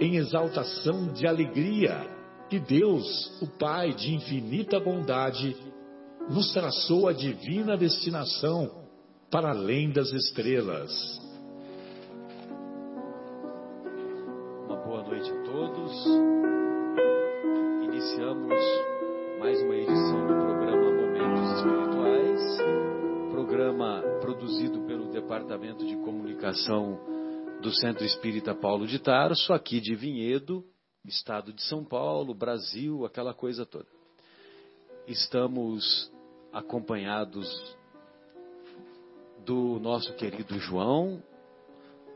em exaltação de alegria que Deus, o Pai de infinita bondade, nos traçou a divina destinação para além das estrelas. Uma boa noite a todos. Iniciamos mais uma edição do programa Momentos Espirituais, programa produzido pelo Departamento de Comunicação do Centro Espírita Paulo de Tarso, aqui de Vinhedo, estado de São Paulo, Brasil, aquela coisa toda. Estamos acompanhados do nosso querido João,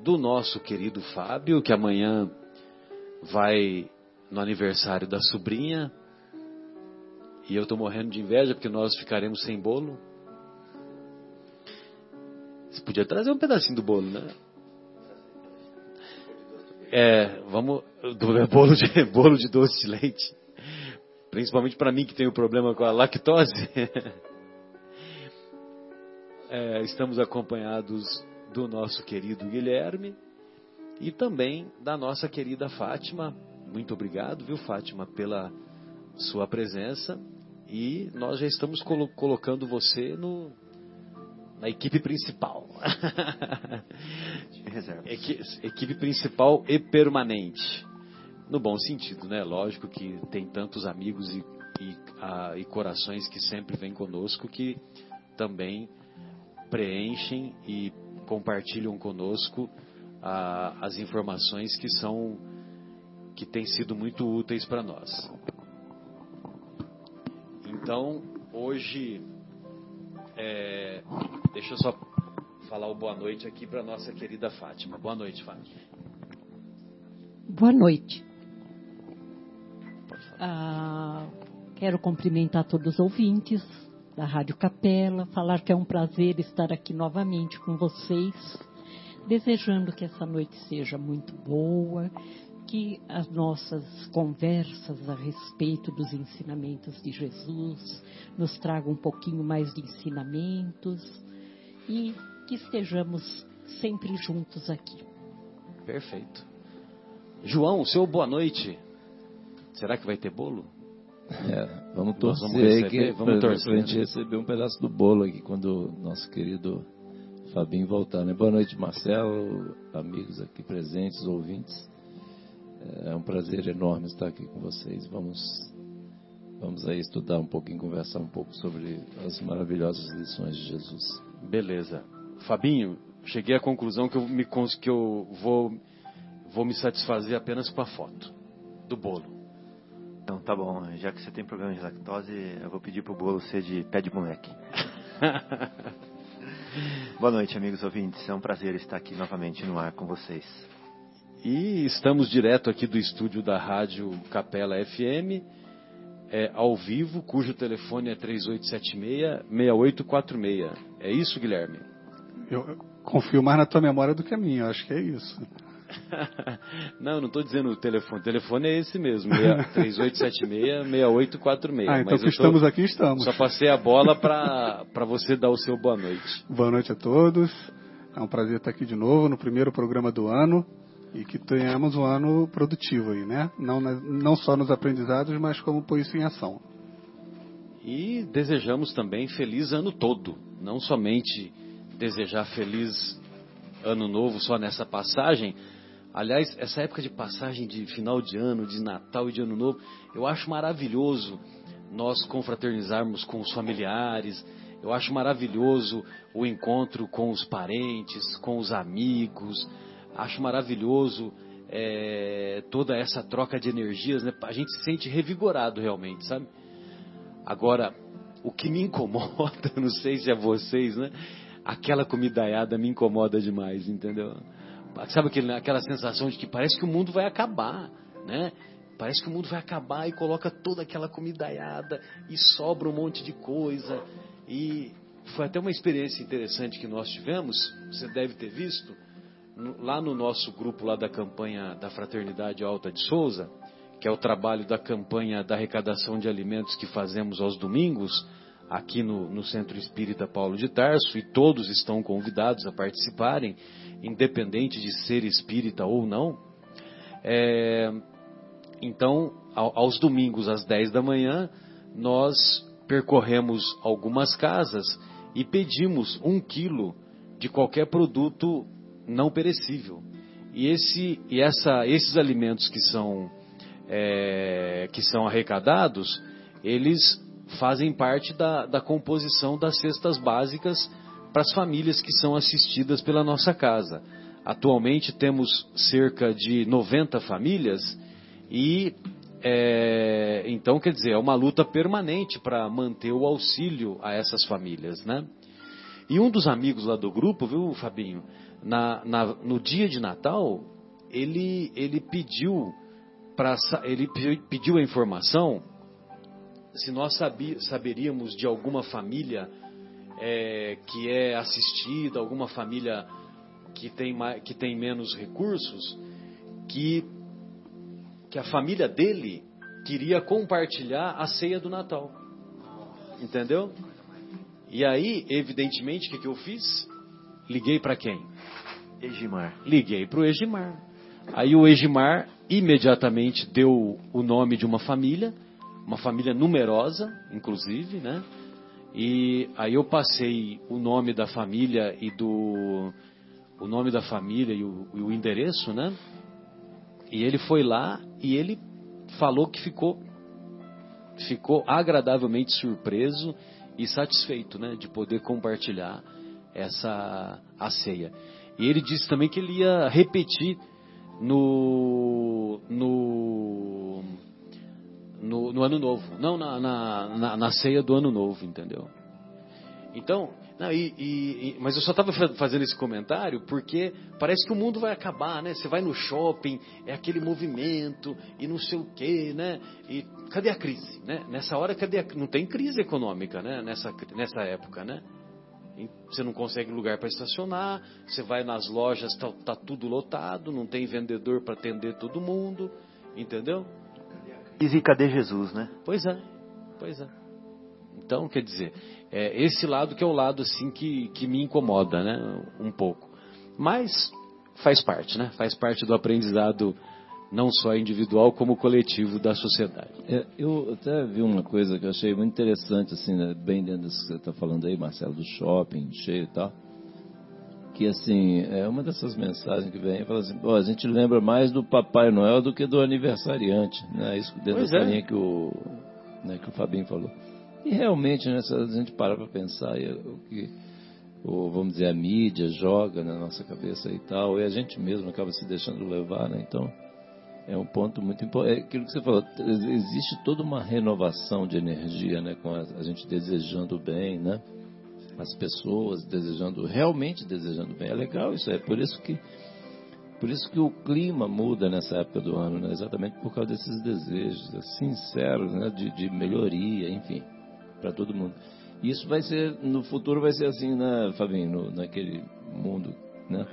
do nosso querido Fábio, que amanhã vai no aniversário da sobrinha, e eu estou morrendo de inveja porque nós ficaremos sem bolo. Você podia trazer um pedacinho do bolo, né? É, vamos. Bolo de, bolo de doce de leite. Principalmente para mim que tenho problema com a lactose. É, estamos acompanhados do nosso querido Guilherme e também da nossa querida Fátima. Muito obrigado, viu, Fátima, pela sua presença e nós já estamos colo colocando você no, na equipe principal. Equi equipe principal e permanente. No bom sentido, né? Lógico que tem tantos amigos e, e, a, e corações que sempre vêm conosco que também preenchem e compartilham conosco a, as informações que são que têm sido muito úteis para nós. Então, hoje, é, deixa eu só falar o boa noite aqui para nossa querida Fátima. Boa noite, Fátima. Boa noite. Ah, quero cumprimentar todos os ouvintes da Rádio Capela, falar que é um prazer estar aqui novamente com vocês, desejando que essa noite seja muito boa, que as nossas conversas a respeito dos ensinamentos de Jesus nos tragam um pouquinho mais de ensinamentos e que estejamos sempre juntos aqui. Perfeito. João, seu boa noite. Será que vai ter bolo? É, vamos torcer vamos receber, que, vamos torcer, pra gente receber um pedaço do bolo aqui quando o nosso querido Fabinho voltar. Né? Boa noite, Marcelo, amigos aqui presentes, ouvintes. É um prazer enorme estar aqui com vocês. Vamos, vamos aí estudar um pouquinho, conversar um pouco sobre as maravilhosas lições de Jesus. Beleza. Fabinho, cheguei à conclusão que eu, me, que eu vou, vou me satisfazer apenas com a foto do bolo. Então tá bom, já que você tem problema de lactose, eu vou pedir pro bolo ser de pé de moleque. Boa noite, amigos ouvintes. É um prazer estar aqui novamente no ar com vocês. E estamos direto aqui do estúdio da Rádio Capela FM, é, ao vivo, cujo telefone é 3876-6846. É isso, Guilherme? Eu confio mais na tua memória do que a minha, eu acho que é isso. não, não estou dizendo o telefone. O telefone é esse mesmo, 3876-6846. Ah, então que estamos tô, aqui, estamos. Só passei a bola para você dar o seu boa noite. Boa noite a todos. É um prazer estar aqui de novo no primeiro programa do ano e que tenhamos um ano produtivo aí, né? Não, não só nos aprendizados, mas como pôr isso em ação. E desejamos também feliz ano todo, não somente desejar feliz ano novo só nessa passagem, Aliás, essa época de passagem de final de ano, de Natal e de Ano Novo, eu acho maravilhoso nós confraternizarmos com os familiares. Eu acho maravilhoso o encontro com os parentes, com os amigos. Acho maravilhoso é, toda essa troca de energias. Né? A gente se sente revigorado realmente, sabe? Agora, o que me incomoda, não sei se é vocês, né? Aquela comidaiada me incomoda demais, entendeu? Sabe aquele, aquela sensação de que parece que o mundo vai acabar, né? Parece que o mundo vai acabar e coloca toda aquela comidaiada e sobra um monte de coisa. E foi até uma experiência interessante que nós tivemos, você deve ter visto, lá no nosso grupo lá da campanha da Fraternidade Alta de Souza, que é o trabalho da campanha da arrecadação de alimentos que fazemos aos domingos, aqui no, no Centro Espírita Paulo de Tarso, e todos estão convidados a participarem, independente de ser espírita ou não. É, então, aos domingos, às 10 da manhã, nós percorremos algumas casas e pedimos um quilo de qualquer produto não perecível. E, esse, e essa, esses alimentos que são, é, que são arrecadados, eles fazem parte da, da composição das cestas básicas para as famílias que são assistidas pela nossa casa. Atualmente temos cerca de 90 famílias e é, então quer dizer é uma luta permanente para manter o auxílio a essas famílias, né? E um dos amigos lá do grupo, viu, Fabinho, na, na, no dia de Natal ele ele pediu para ele pediu a informação se nós saberíamos de alguma família é, que é assistida, alguma família que tem, que tem menos recursos, que, que a família dele queria compartilhar a ceia do Natal. Entendeu? E aí, evidentemente, o que, que eu fiz? Liguei para quem? Egimar. Liguei para o Egimar. Aí o Egimar imediatamente deu o nome de uma família uma família numerosa, inclusive, né? E aí eu passei o nome da família e do o nome da família e o, e o endereço, né? E ele foi lá e ele falou que ficou ficou agradavelmente surpreso e satisfeito, né, de poder compartilhar essa a ceia. E ele disse também que ele ia repetir no no no, no ano novo, não na, na, na, na, ceia do ano novo, entendeu? Então, não, e, e, mas eu só estava fazendo esse comentário porque parece que o mundo vai acabar, né? Você vai no shopping, é aquele movimento e não sei o quê, né? E cadê a crise, né? Nessa hora, cadê a, não tem crise econômica, né? Nessa, nessa época, né? Você não consegue lugar para estacionar, você vai nas lojas, tá, tá tudo lotado, não tem vendedor para atender todo mundo, entendeu? E cadê Jesus, né? Pois é, pois é. Então, quer dizer, é esse lado que é o lado assim que, que me incomoda, né? Um pouco. Mas faz parte, né? Faz parte do aprendizado não só individual como coletivo da sociedade. É, eu até vi uma coisa que eu achei muito interessante, assim, né? bem dentro disso que você está falando aí, Marcelo, do shopping cheio e tal que assim, é uma dessas mensagens que vem, fala assim, a gente lembra mais do Papai Noel do que do aniversariante, né? Isso dentro pois dessa é. linha que o, né, que o Fabinho falou. E realmente, né, se a gente parar para pensar o que, o, vamos dizer, a mídia joga na nossa cabeça e tal, e a gente mesmo acaba se deixando levar, né? Então, é um ponto muito importante. É aquilo que você falou, existe toda uma renovação de energia, né? Com a, a gente desejando bem, né? as pessoas desejando, realmente desejando bem. É legal isso, é por isso que por isso que o clima muda nessa época do ano, né? exatamente por causa desses desejos sinceros né? de, de melhoria, enfim, para todo mundo. Isso vai ser, no futuro vai ser assim, né, Fabinho, no, naquele mundo, né?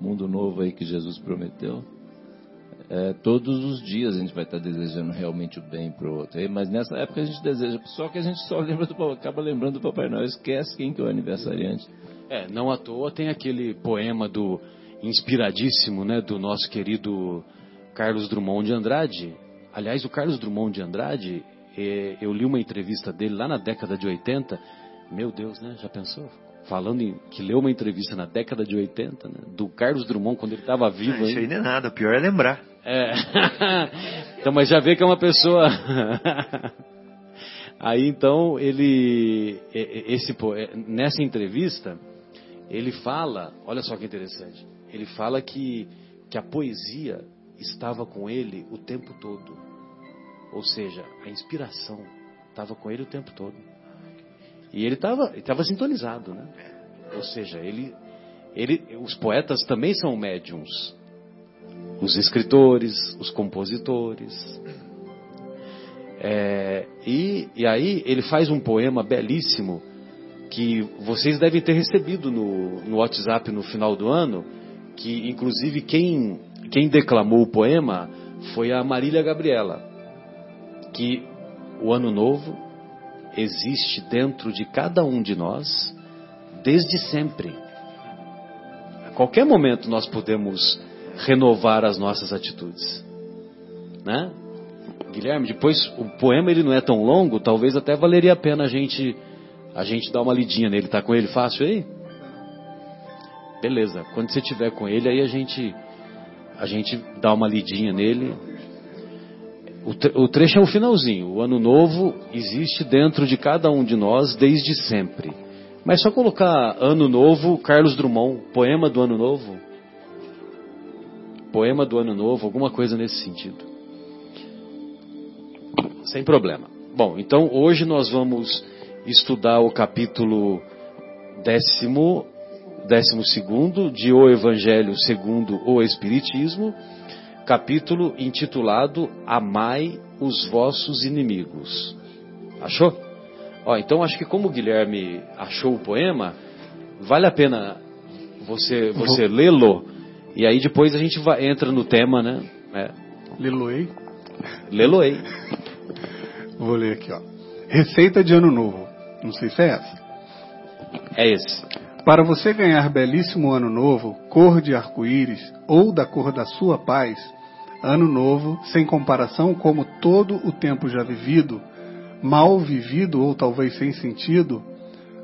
Mundo novo aí que Jesus prometeu é, todos os dias a gente vai estar desejando realmente o bem para o outro. Mas nessa época a gente deseja, só que a gente só lembra do, acaba lembrando do Papai Noel, esquece quem que é o aniversariante. É, não à toa tem aquele poema do inspiradíssimo, né, do nosso querido Carlos Drummond de Andrade. Aliás, o Carlos Drummond de Andrade, eu li uma entrevista dele lá na década de 80. Meu Deus, né? Já pensou? falando em, que leu uma entrevista na década de 80, né, do Carlos Drummond, quando ele estava vivo. isso aí não é nada, o pior é lembrar. É. então, mas já vê que é uma pessoa. Aí então ele, esse, nessa entrevista, ele fala, olha só que interessante, ele fala que, que a poesia estava com ele o tempo todo. Ou seja, a inspiração estava com ele o tempo todo. E ele estava estava sintonizado, né? Ou seja, ele, ele, os poetas também são médiums. Os escritores, os compositores. É, e, e aí ele faz um poema belíssimo que vocês devem ter recebido no, no WhatsApp no final do ano, que inclusive quem, quem declamou o poema foi a Marília Gabriela, que o ano novo existe dentro de cada um de nós desde sempre. A qualquer momento nós podemos renovar as nossas atitudes, né? Guilherme, depois o poema ele não é tão longo, talvez até valeria a pena a gente a gente dar uma lidinha nele. Tá com ele fácil aí? Beleza. Quando você tiver com ele, aí a gente a gente dá uma lidinha nele. O, trecho é o finalzinho. O ano novo existe dentro de cada um de nós desde sempre. Mas só colocar ano novo, Carlos Drummond, poema do ano novo. Poema do ano novo, alguma coisa nesse sentido. Sem problema. Bom, então hoje nós vamos estudar o capítulo décimo, décimo segundo de O Evangelho segundo o Espiritismo, capítulo intitulado Amai os vossos inimigos. Achou? Ó, então acho que como o Guilherme achou o poema, vale a pena você você lê-lo e aí depois a gente vai, entra no tema, né? É. Leloei. Leloei. Vou ler aqui, ó. Receita de Ano Novo. Não sei se é essa. É esse. Para você ganhar belíssimo ano novo, cor de arco-íris ou da cor da sua paz, ano novo, sem comparação como todo o tempo já vivido, mal vivido ou talvez sem sentido,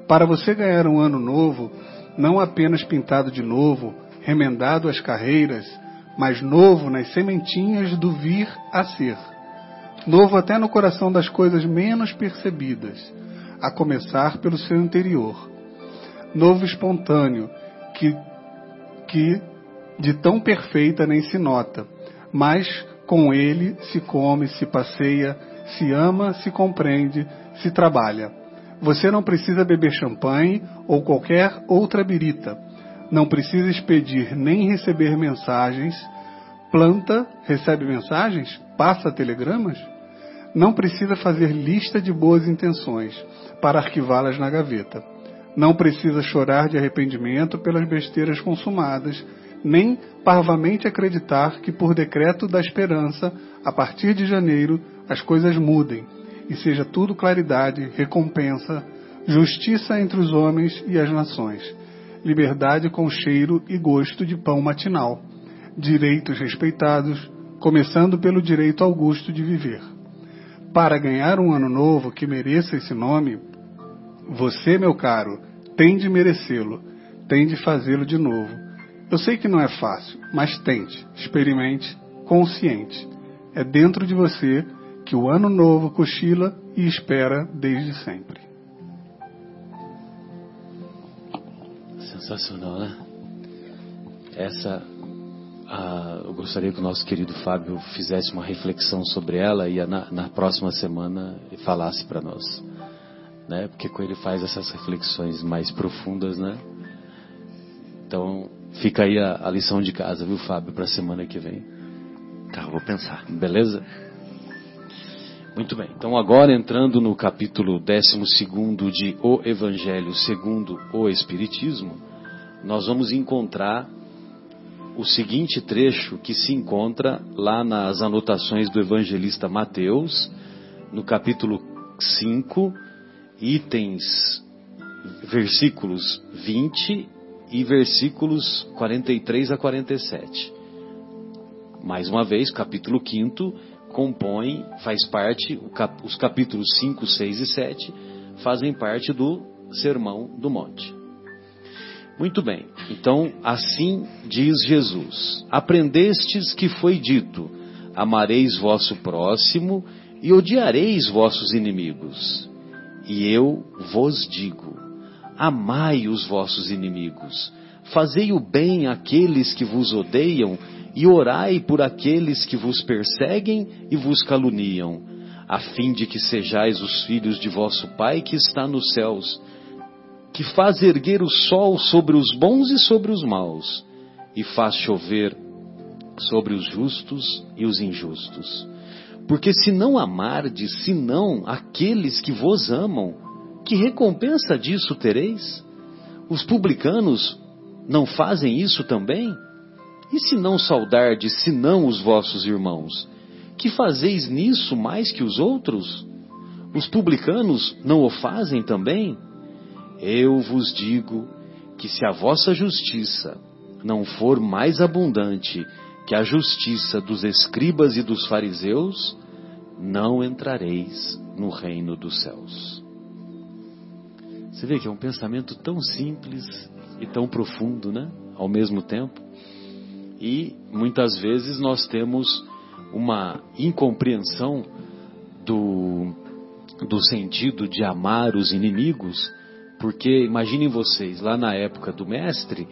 para você ganhar um ano novo, não apenas pintado de novo, remendado as carreiras, mas novo nas sementinhas do vir a ser. Novo até no coração das coisas menos percebidas, a começar pelo seu interior. Novo espontâneo, que, que de tão perfeita nem se nota, mas com ele se come, se passeia, se ama, se compreende, se trabalha. Você não precisa beber champanhe ou qualquer outra birita. Não precisa expedir nem receber mensagens. Planta, recebe mensagens? Passa telegramas? Não precisa fazer lista de boas intenções para arquivá-las na gaveta. Não precisa chorar de arrependimento pelas besteiras consumadas, nem parvamente acreditar que, por decreto da esperança, a partir de janeiro, as coisas mudem e seja tudo claridade, recompensa, justiça entre os homens e as nações, liberdade com cheiro e gosto de pão matinal, direitos respeitados, começando pelo direito augusto de viver. Para ganhar um ano novo que mereça esse nome, você, meu caro, tem de merecê-lo, tem de fazê-lo de novo. Eu sei que não é fácil, mas tente, experimente, consciente. É dentro de você que o ano novo cochila e espera desde sempre. Sensacional, né? Essa ah, eu gostaria que o nosso querido Fábio fizesse uma reflexão sobre ela e na, na próxima semana falasse para nós, né? Porque com ele faz essas reflexões mais profundas, né? Então fica aí a, a lição de casa, viu, Fábio, para a semana que vem. Tá, vou pensar. Beleza? Muito bem. Então agora entrando no capítulo 12 de O Evangelho segundo o Espiritismo, nós vamos encontrar o seguinte trecho que se encontra lá nas anotações do evangelista Mateus, no capítulo 5, itens, versículos 20 e versículos 43 a 47. Mais uma vez, capítulo 5 compõe, faz parte, os capítulos 5, 6 e 7 fazem parte do Sermão do Monte. Muito bem. Então, assim diz Jesus: Aprendestes que foi dito: Amareis vosso próximo e odiareis vossos inimigos. E eu vos digo: Amai os vossos inimigos, fazei o bem àqueles que vos odeiam e orai por aqueles que vos perseguem e vos caluniam, a fim de que sejais os filhos de vosso Pai que está nos céus que faz erguer o sol sobre os bons e sobre os maus, e faz chover sobre os justos e os injustos. Porque se não amardes, senão aqueles que vos amam, que recompensa disso tereis? Os publicanos não fazem isso também? E se não saudardes, senão os vossos irmãos, que fazeis nisso mais que os outros? Os publicanos não o fazem também? Eu vos digo que se a vossa justiça não for mais abundante que a justiça dos escribas e dos fariseus, não entrareis no reino dos céus. Você vê que é um pensamento tão simples e tão profundo, né? Ao mesmo tempo. E muitas vezes nós temos uma incompreensão do, do sentido de amar os inimigos porque imaginem vocês, lá na época do mestre,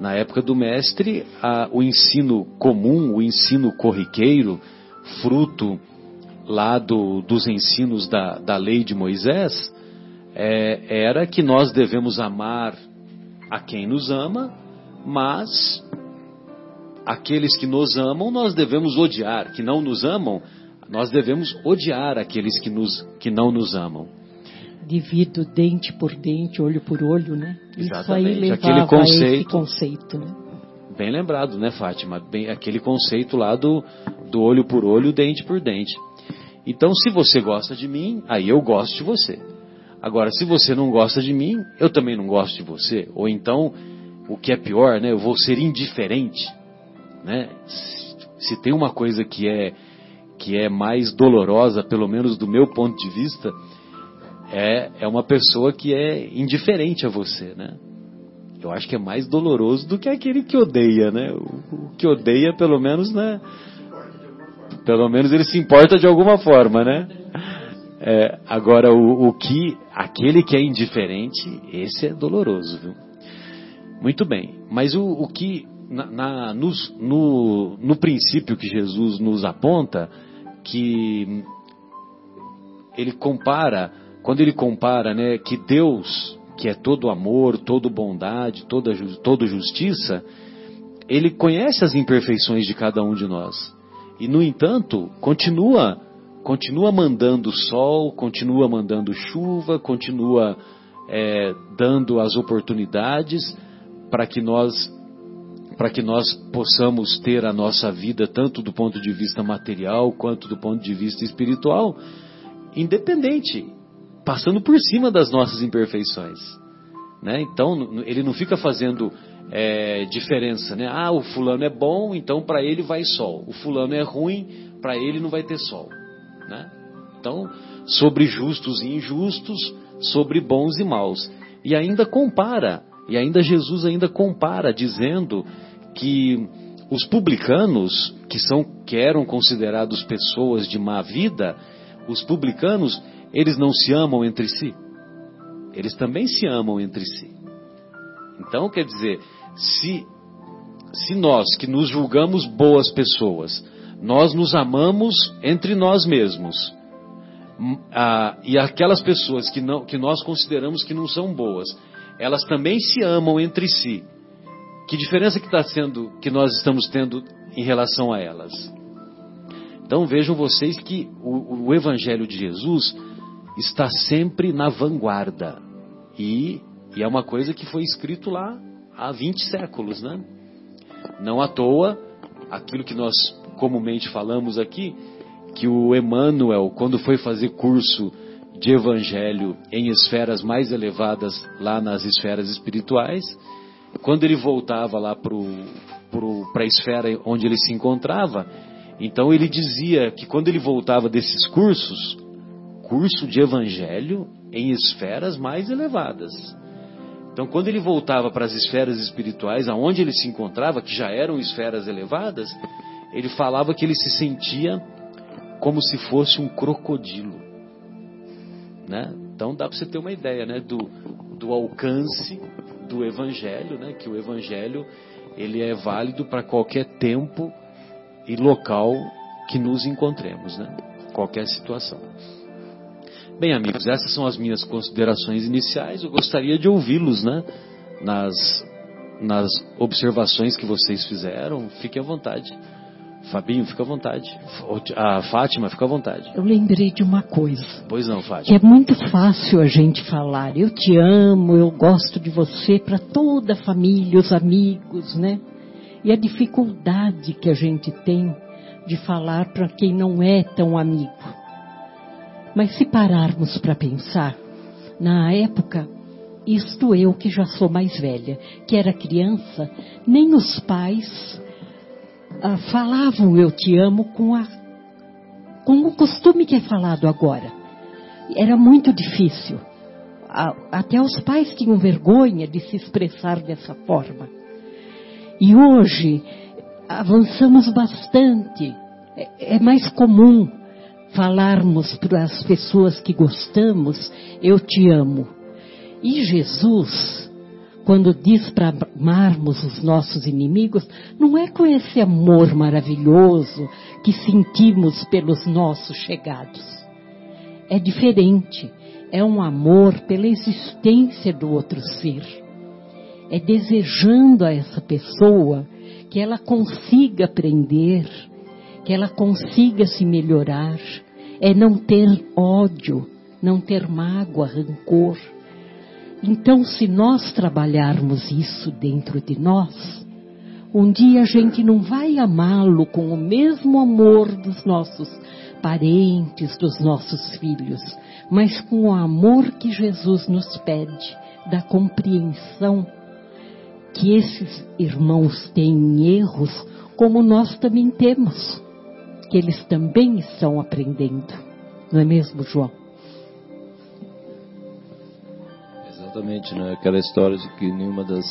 na época do mestre, a, o ensino comum, o ensino corriqueiro, fruto lá do, dos ensinos da, da lei de Moisés, é, era que nós devemos amar a quem nos ama, mas aqueles que nos amam nós devemos odiar, que não nos amam, nós devemos odiar aqueles que, nos, que não nos amam divido dente por dente, olho por olho, né? Exatamente. Isso aí levava aquele conceito, a esse conceito, né? Bem lembrado, né, Fátima? Bem, aquele conceito lá do, do olho por olho, dente por dente. Então, se você gosta de mim, aí eu gosto de você. Agora, se você não gosta de mim, eu também não gosto de você. Ou então, o que é pior, né, eu vou ser indiferente, né? Se tem uma coisa que é que é mais dolorosa, pelo menos do meu ponto de vista, é, é uma pessoa que é indiferente a você, né? Eu acho que é mais doloroso do que aquele que odeia, né? O, o que odeia, pelo menos, né? Pelo menos ele se importa de alguma forma, né? É, agora, o, o, que, aquele que é indiferente, esse é doloroso, viu? Muito bem, mas o, o que, na, na nos, no, no princípio que Jesus nos aponta, que ele compara quando ele compara né, que Deus, que é todo amor, todo bondade, toda, toda justiça, ele conhece as imperfeições de cada um de nós. E, no entanto, continua, continua mandando sol, continua mandando chuva, continua é, dando as oportunidades para que nós para que nós possamos ter a nossa vida tanto do ponto de vista material quanto do ponto de vista espiritual independente passando por cima das nossas imperfeições. Né? Então, ele não fica fazendo é, diferença. Né? Ah, o fulano é bom, então para ele vai sol. O fulano é ruim, para ele não vai ter sol. Né? Então, sobre justos e injustos, sobre bons e maus. E ainda compara, e ainda Jesus ainda compara, dizendo que os publicanos, que, são, que eram considerados pessoas de má vida, os publicanos, eles não se amam entre si? Eles também se amam entre si. Então, quer dizer, se, se nós que nos julgamos boas pessoas, nós nos amamos entre nós mesmos, ah, e aquelas pessoas que, não, que nós consideramos que não são boas, elas também se amam entre si. Que diferença que está sendo que nós estamos tendo em relação a elas? Então vejam vocês que o, o Evangelho de Jesus está sempre na vanguarda. E, e é uma coisa que foi escrito lá há 20 séculos, né? Não à toa, aquilo que nós comumente falamos aqui, que o Emmanuel, quando foi fazer curso de evangelho em esferas mais elevadas, lá nas esferas espirituais, quando ele voltava lá para a esfera onde ele se encontrava, então ele dizia que quando ele voltava desses cursos, curso de evangelho em esferas mais elevadas. Então, quando ele voltava para as esferas espirituais, aonde ele se encontrava, que já eram esferas elevadas, ele falava que ele se sentia como se fosse um crocodilo. Né? Então dá para você ter uma ideia né? do, do alcance do Evangelho, né? que o Evangelho ele é válido para qualquer tempo e local que nos encontremos, né? qualquer situação. Bem, amigos, essas são as minhas considerações iniciais. Eu gostaria de ouvi-los, né? Nas, nas observações que vocês fizeram. Fiquem à vontade. Fabinho, fica à vontade. A Fátima, fica à vontade. Eu lembrei de uma coisa. Pois não, Fátima. Que é muito fácil a gente falar. Eu te amo, eu gosto de você para toda a família, os amigos, né? E a dificuldade que a gente tem de falar para quem não é tão amigo. Mas se pararmos para pensar, na época, isto eu que já sou mais velha, que era criança, nem os pais ah, falavam eu te amo com, a, com o costume que é falado agora. Era muito difícil. até os pais tinham vergonha de se expressar dessa forma. E hoje avançamos bastante. é, é mais comum falarmos para as pessoas que gostamos, eu te amo. E Jesus, quando diz para amarmos os nossos inimigos, não é com esse amor maravilhoso que sentimos pelos nossos chegados. É diferente. É um amor pela existência do outro ser. É desejando a essa pessoa que ela consiga aprender, que ela consiga se melhorar, é não ter ódio, não ter mágoa, rancor. Então, se nós trabalharmos isso dentro de nós, um dia a gente não vai amá-lo com o mesmo amor dos nossos parentes, dos nossos filhos, mas com o amor que Jesus nos pede, da compreensão que esses irmãos têm erros, como nós também temos que eles também estão aprendendo. Não é mesmo, João? Exatamente, né? Aquela história de que nenhuma das,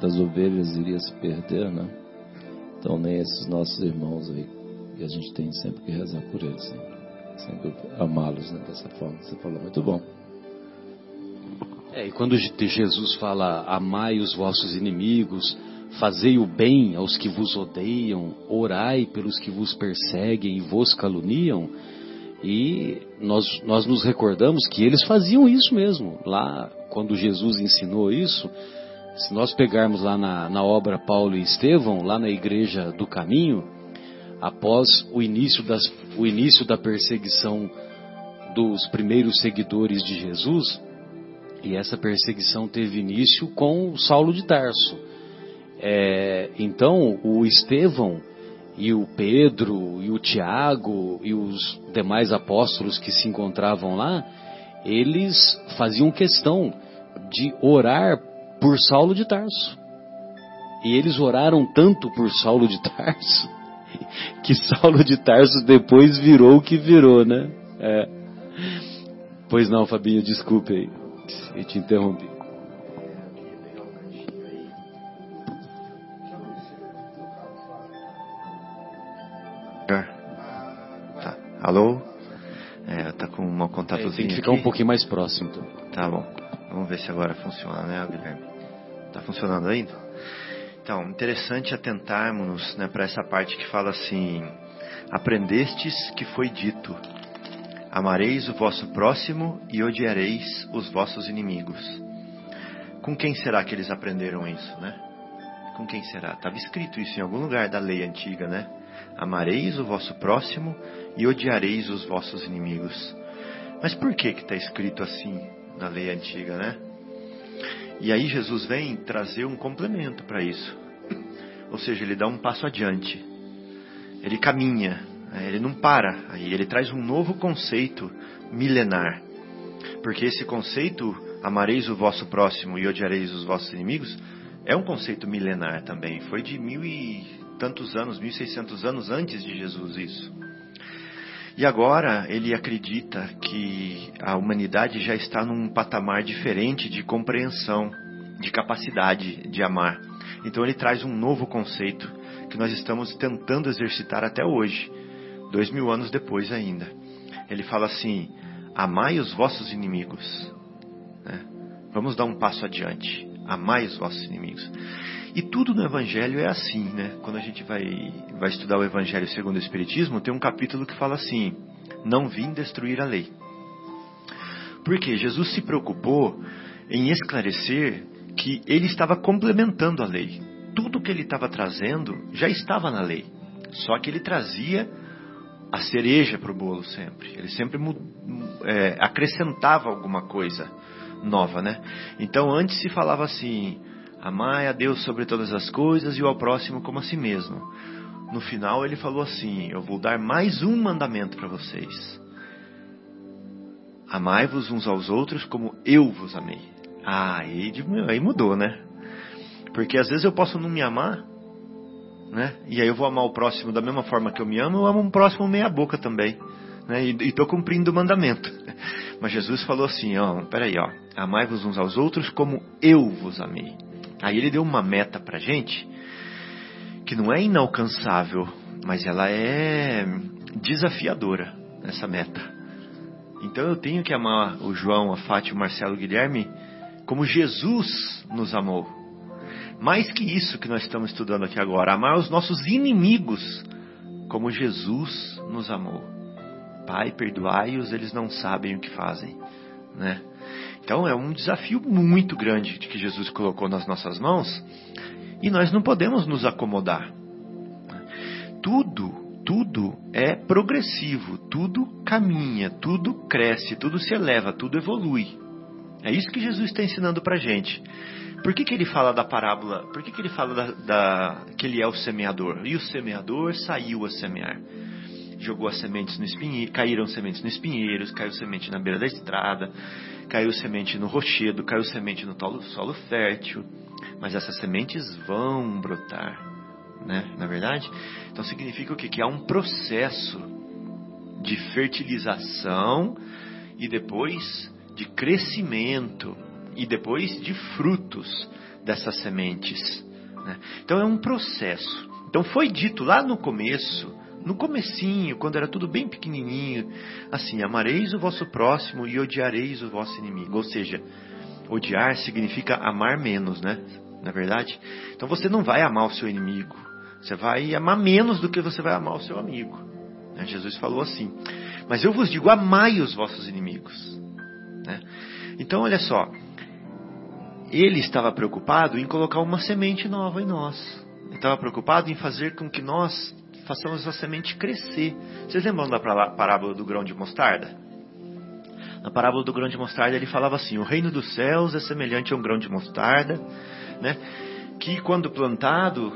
das ovelhas iria se perder, né? Então nem esses nossos irmãos aí, e a gente tem sempre que rezar por eles, né? sempre amá-los né? dessa forma que você falou. Muito bom. É, e quando Jesus fala amai os vossos inimigos, Fazei o bem aos que vos odeiam, orai pelos que vos perseguem e vos caluniam. E nós, nós nos recordamos que eles faziam isso mesmo. Lá, quando Jesus ensinou isso, se nós pegarmos lá na, na obra Paulo e Estevão, lá na igreja do caminho, após o início, das, o início da perseguição dos primeiros seguidores de Jesus, e essa perseguição teve início com Saulo de Tarso. É, então, o Estevão e o Pedro e o Tiago e os demais apóstolos que se encontravam lá, eles faziam questão de orar por Saulo de Tarso. E eles oraram tanto por Saulo de Tarso que Saulo de Tarso depois virou o que virou, né? É. Pois não, Fabinho, desculpe aí, eu te interrompi. Alô? É, tá com um contatozinho. Tem que ficar aqui. um pouquinho mais próximo. Então. Tá bom. Vamos ver se agora funciona, né, Guilherme? Tá funcionando ainda? Então, interessante atentarmos né, para essa parte que fala assim: Aprendestes que foi dito: Amareis o vosso próximo e odiareis os vossos inimigos. Com quem será que eles aprenderam isso, né? Com quem será? Estava escrito isso em algum lugar da lei antiga, né? Amareis o vosso próximo e odiareis os vossos inimigos. Mas por que que está escrito assim na lei antiga, né? E aí Jesus vem trazer um complemento para isso. Ou seja, ele dá um passo adiante. Ele caminha, né? ele não para. Aí ele traz um novo conceito milenar. Porque esse conceito, amareis o vosso próximo e odiareis os vossos inimigos, é um conceito milenar também. Foi de mil e tantos anos, 1600 anos antes de Jesus isso. E agora ele acredita que a humanidade já está num patamar diferente de compreensão. de capacidade de amar. Então ele traz um novo conceito que nós estamos tentando exercitar até hoje, dois mil anos depois ainda. Ele fala assim: amai os vossos inimigos. Né? Vamos dar um passo adiante. Amai os vossos inimigos. E tudo no Evangelho é assim, né? Quando a gente vai, vai estudar o Evangelho segundo o Espiritismo, tem um capítulo que fala assim: Não vim destruir a lei. Porque Jesus se preocupou em esclarecer que ele estava complementando a lei. Tudo que ele estava trazendo já estava na lei. Só que ele trazia a cereja para o bolo sempre. Ele sempre é, acrescentava alguma coisa nova, né? Então antes se falava assim: amai a Deus sobre todas as coisas e ao próximo como a si mesmo. No final ele falou assim: eu vou dar mais um mandamento para vocês. Amai-vos uns aos outros como eu vos amei. Ah, aí, aí mudou, né? Porque às vezes eu posso não me amar, né? E aí eu vou amar o próximo da mesma forma que eu me amo, eu amo um próximo meia boca também. Né? E estou cumprindo o mandamento. Mas Jesus falou assim, ó, peraí, ó, amai-vos uns aos outros como eu vos amei. Aí ele deu uma meta pra gente que não é inalcançável, mas ela é desafiadora, essa meta. Então eu tenho que amar o João, a Fátima, o Marcelo, o Guilherme como Jesus nos amou. Mais que isso que nós estamos estudando aqui agora, amar os nossos inimigos como Jesus nos amou. Pai, perdoai-os, eles não sabem o que fazem, né? Então é um desafio muito grande que Jesus colocou nas nossas mãos e nós não podemos nos acomodar. Tudo tudo é progressivo, tudo caminha, tudo cresce, tudo se eleva, tudo evolui. É isso que Jesus está ensinando para gente. Por que, que ele fala da parábola? Por que, que ele fala da, da, que ele é o semeador? E o semeador saiu a semear. Jogou as sementes no espinheiro, caíram sementes no espinheiros, caiu semente na beira da estrada, caiu semente no rochedo, caiu semente no solo fértil. Mas essas sementes vão brotar né? Na verdade, então significa o quê? Que há um processo de fertilização e depois de crescimento e depois de frutos dessas sementes. Né? Então é um processo. Então foi dito lá no começo, no comecinho, quando era tudo bem pequenininho, assim, amareis o vosso próximo e odiareis o vosso inimigo. Ou seja, odiar significa amar menos, né? Na é verdade? Então você não vai amar o seu inimigo. Você vai amar menos do que você vai amar o seu amigo. Né? Jesus falou assim: Mas eu vos digo, amai os vossos inimigos. Né? Então, olha só. Ele estava preocupado em colocar uma semente nova em nós. Ele estava preocupado em fazer com que nós façamos essa semente crescer. Vocês lembram da parábola do grão de mostarda? Na parábola do grão de mostarda ele falava assim: O reino dos céus é semelhante a um grão de mostarda, né? Que quando plantado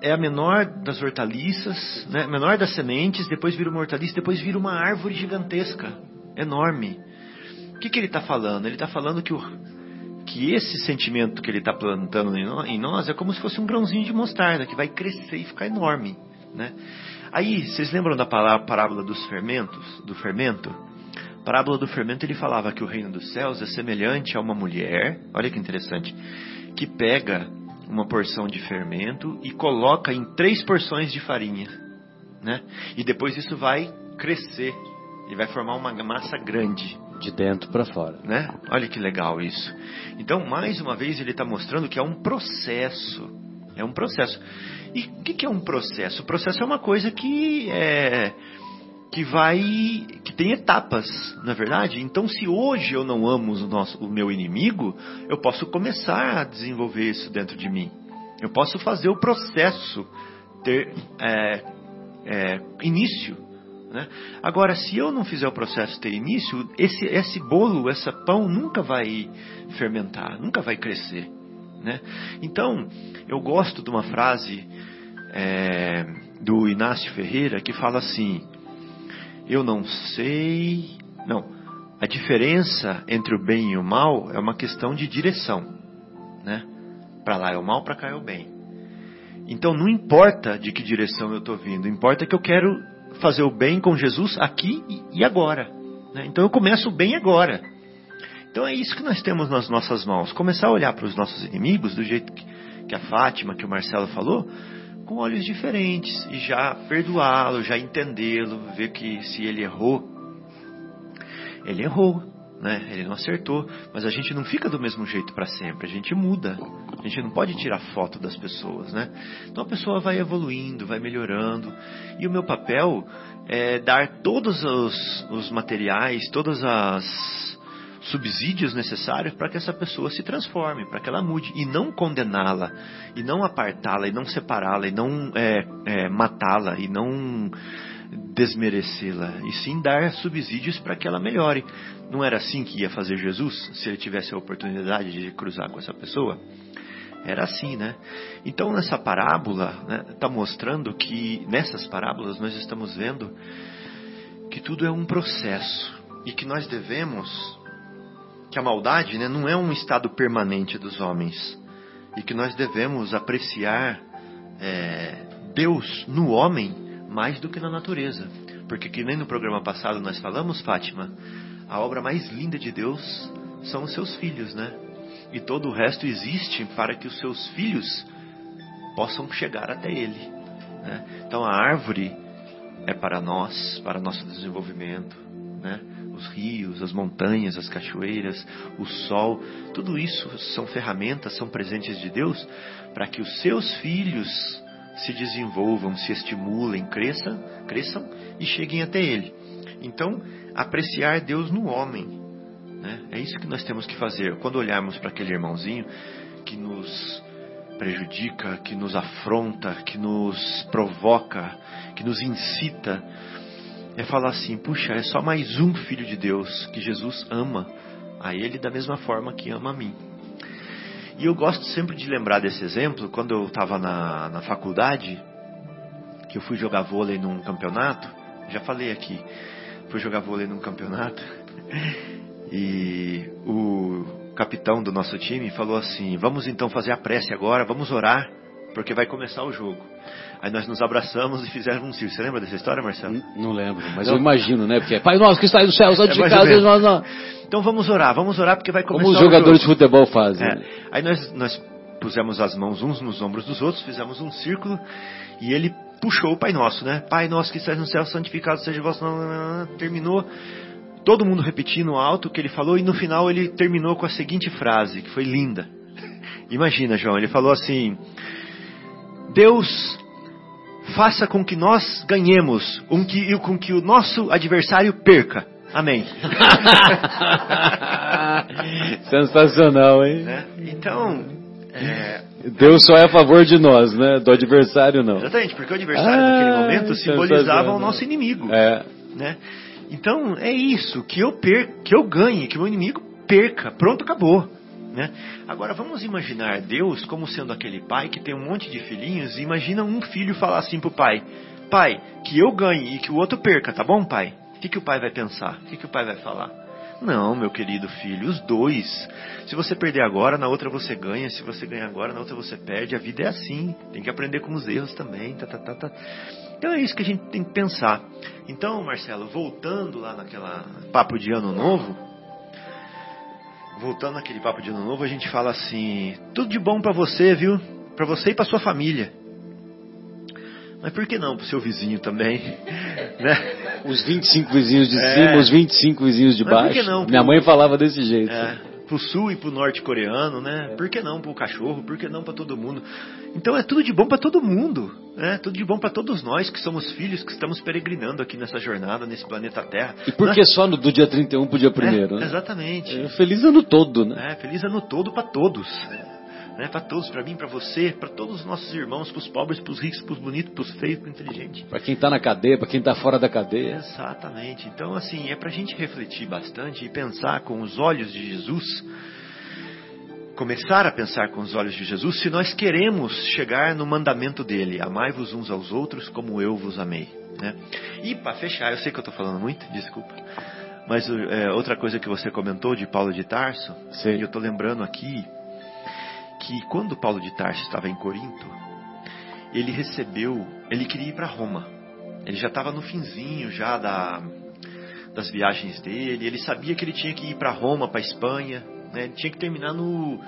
é a menor das hortaliças, né? menor das sementes, depois vira uma hortaliça, depois vira uma árvore gigantesca, enorme. O que, que ele está falando? Ele está falando que, o, que esse sentimento que ele está plantando em nós é como se fosse um grãozinho de mostarda, que vai crescer e ficar enorme. Né? Aí, vocês lembram da parábola dos fermentos, do fermento? Parábola do fermento ele falava que o reino dos céus é semelhante a uma mulher, olha que interessante, que pega uma porção de fermento e coloca em três porções de farinha, né? E depois isso vai crescer e vai formar uma massa grande de dentro para fora, né? Olha que legal isso. Então, mais uma vez ele está mostrando que é um processo, é um processo. E o que, que, é um processo? O processo é uma coisa que é que vai que tem etapas, na é verdade. Então, se hoje eu não amo o, nosso, o meu inimigo, eu posso começar a desenvolver isso dentro de mim. Eu posso fazer o processo ter é, é, início. Né? Agora, se eu não fizer o processo ter início, esse, esse bolo, esse pão nunca vai fermentar, nunca vai crescer. Né? Então, eu gosto de uma frase é, do Inácio Ferreira que fala assim: eu não sei. Não. A diferença entre o bem e o mal é uma questão de direção, né? Para lá é o mal, para cá é o bem. Então não importa de que direção eu estou vindo, importa que eu quero fazer o bem com Jesus aqui e agora. Né? Então eu começo o bem agora. Então é isso que nós temos nas nossas mãos. Começar a olhar para os nossos inimigos do jeito que a Fátima, que o Marcelo falou, com olhos diferentes e já perdoá-lo, já entendê-lo, ver que se ele errou, ele errou, né? Ele não acertou, mas a gente não fica do mesmo jeito para sempre, a gente muda. A gente não pode tirar foto das pessoas, né? Então a pessoa vai evoluindo, vai melhorando. E o meu papel é dar todos os, os materiais, todas as subsídios necessários para que essa pessoa se transforme, para que ela mude, e não condená-la, e não apartá-la, e não separá-la, e não é, é, matá-la, e não desmerecê-la, e sim dar subsídios para que ela melhore. Não era assim que ia fazer Jesus, se ele tivesse a oportunidade de cruzar com essa pessoa? Era assim, né? Então, nessa parábola, está né, mostrando que, nessas parábolas, nós estamos vendo que tudo é um processo e que nós devemos que a maldade né, não é um estado permanente dos homens e que nós devemos apreciar é, Deus no homem mais do que na natureza. Porque que nem no programa passado nós falamos, Fátima, a obra mais linda de Deus são os seus filhos, né? E todo o resto existe para que os seus filhos possam chegar até Ele. Né? Então a árvore é para nós, para nosso desenvolvimento, né? Os rios, as montanhas, as cachoeiras, o sol, tudo isso são ferramentas, são presentes de Deus para que os seus filhos se desenvolvam, se estimulem, cresçam, cresçam e cheguem até Ele. Então, apreciar Deus no homem. Né? É isso que nós temos que fazer. Quando olharmos para aquele irmãozinho que nos prejudica, que nos afronta, que nos provoca, que nos incita é falar assim: puxa, é só mais um filho de Deus que Jesus ama a ele da mesma forma que ama a mim. E eu gosto sempre de lembrar desse exemplo quando eu estava na, na faculdade, que eu fui jogar vôlei num campeonato. Já falei aqui, fui jogar vôlei num campeonato e o capitão do nosso time falou assim: vamos então fazer a prece agora, vamos orar, porque vai começar o jogo. Aí nós nos abraçamos e fizemos um círculo. Você lembra dessa história, Marcelo? Não, não lembro, mas eu imagino, né? Porque é Pai nosso que está aí no céu, santificado é nós, nós. Então vamos orar, vamos orar porque vai começar Como os jogadores de futebol fazem. É. Aí nós, nós pusemos as mãos uns nos ombros dos outros, fizemos um círculo e ele puxou o Pai Nosso, né? Pai nosso que está no céu, santificado seja o vosso nome. Terminou todo mundo repetindo alto o que ele falou e no final ele terminou com a seguinte frase, que foi linda. Imagina, João, ele falou assim: Deus faça com que nós ganhemos, um que, com que o nosso adversário perca. Amém. Sensacional, hein? Né? Então, é... Deus só é a favor de nós, né? Do adversário não. Exatamente, porque o adversário ah, naquele momento simbolizava o nosso inimigo. É. Né? Então é isso, que eu perca, que eu ganhe, que o meu inimigo perca. Pronto, acabou. Né? Agora vamos imaginar Deus como sendo aquele pai que tem um monte de filhinhos e imagina um filho falar assim pro pai: Pai, que eu ganhe e que o outro perca, tá bom, pai? O que, que o pai vai pensar? O que, que o pai vai falar? Não, meu querido filho, os dois. Se você perder agora, na outra você ganha. Se você ganhar agora, na outra você perde. A vida é assim. Tem que aprender com os erros também. Tá, tá, tá, tá. Então é isso que a gente tem que pensar. Então, Marcelo, voltando lá naquela papo de ano novo, voltando naquele papo de ano novo, a gente fala assim: tudo de bom para você, viu? Para você e para sua família. Mas por que não para o seu vizinho também? né? Os 25 vizinhos de é. cima, os 25 vizinhos de Mas baixo. Por que não? Minha mãe falava desse jeito. É pro sul e pro norte coreano, né? Por que não pro cachorro? Por que não para todo mundo? Então é tudo de bom para todo mundo, né? Tudo de bom para todos nós que somos filhos, que estamos peregrinando aqui nessa jornada, nesse planeta Terra. E por né? que só no, do dia 31 pro dia 1 é, né? Exatamente. É, feliz ano todo, né? É, feliz ano todo para todos né, para todos, para mim, para você, para todos os nossos irmãos, para os pobres, para os ricos, para os bonitos, para os feios, para os inteligentes. Para quem está na cadeia, para quem está fora da cadeia. Exatamente. Então, assim, é para a gente refletir bastante e pensar com os olhos de Jesus, começar a pensar com os olhos de Jesus, se nós queremos chegar no mandamento dele: amai-vos uns aos outros como eu vos amei. Né? E para fechar, eu sei que eu estou falando muito, desculpa. Mas é, outra coisa que você comentou de Paulo de Tarso, Sim. e eu estou lembrando aqui que quando Paulo de Tarso estava em Corinto, ele recebeu, ele queria ir para Roma. Ele já estava no finzinho já da das viagens dele. Ele sabia que ele tinha que ir para Roma, para Espanha. Né? Tinha que terminar no,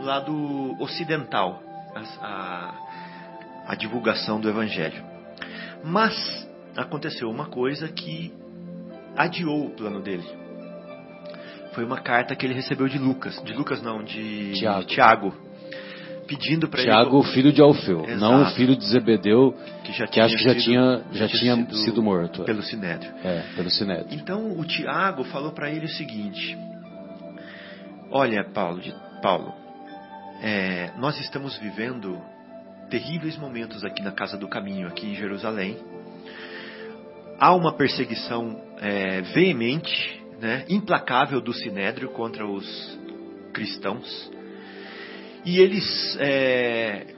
lado ocidental a, a, a divulgação do Evangelho. Mas aconteceu uma coisa que adiou o plano dele. Foi uma carta que ele recebeu de Lucas, de Lucas não, de Tiago. Tiago pedindo para ele. Tiago, filho de Alfeu, Exato. não o filho de Zebedeu, que, já que acho que já sido- tinha, já tinha tinha sido, morto. pelo Sinédrio. É, pelo Sinédrio. Então o Tiago falou para ele o seguinte: Olha, Paulo, Paulo, é, nós estamos vivendo terríveis momentos aqui na Casa do Caminho, aqui em Jerusalém. Há uma perseguição é, veemente, né, implacável do Sinédrio contra os cristãos. E eles é,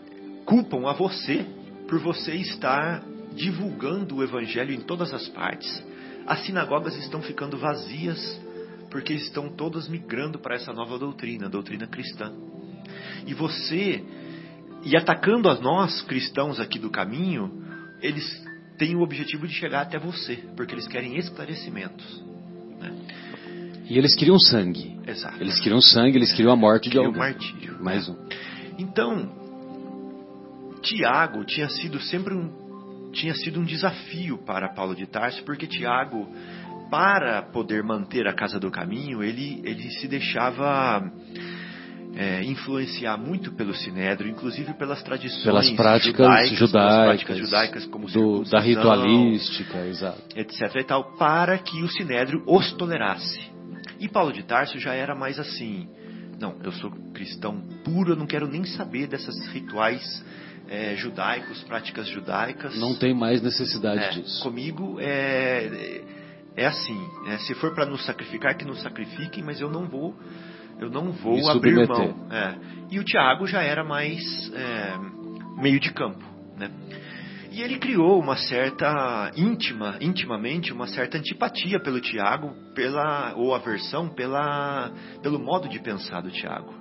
culpam a você por você estar divulgando o evangelho em todas as partes. As sinagogas estão ficando vazias porque estão todas migrando para essa nova doutrina, a doutrina cristã. E você, e atacando a nós cristãos aqui do caminho, eles têm o objetivo de chegar até você, porque eles querem esclarecimentos. né? E eles queriam sangue. Exato. Eles queriam sangue, eles queriam a morte de Queriam alguém. martírio. Mais um. Então, Tiago tinha sido sempre um tinha sido um desafio para Paulo de Tarso, porque Tiago, para poder manter a casa do caminho, ele, ele se deixava é, influenciar muito pelo sinédrio, inclusive pelas tradições Pelas práticas judaicas, judaicas, pelas práticas judaicas como do, da ritualística, exato. etc. e tal, para que o sinédrio os tolerasse. E Paulo de Tarso já era mais assim: não, eu sou cristão puro, eu não quero nem saber dessas rituais é, judaicos, práticas judaicas. Não tem mais necessidade É, disso. Comigo é, é assim: né, se for para nos sacrificar, que nos sacrifiquem, mas eu não vou. Eu não vou Me abrir submeter. mão. É. E o Tiago já era mais é, meio de campo, né? E ele criou uma certa íntima, intimamente, uma certa antipatia pelo Tiago, pela ou aversão pela pelo modo de pensar do Tiago.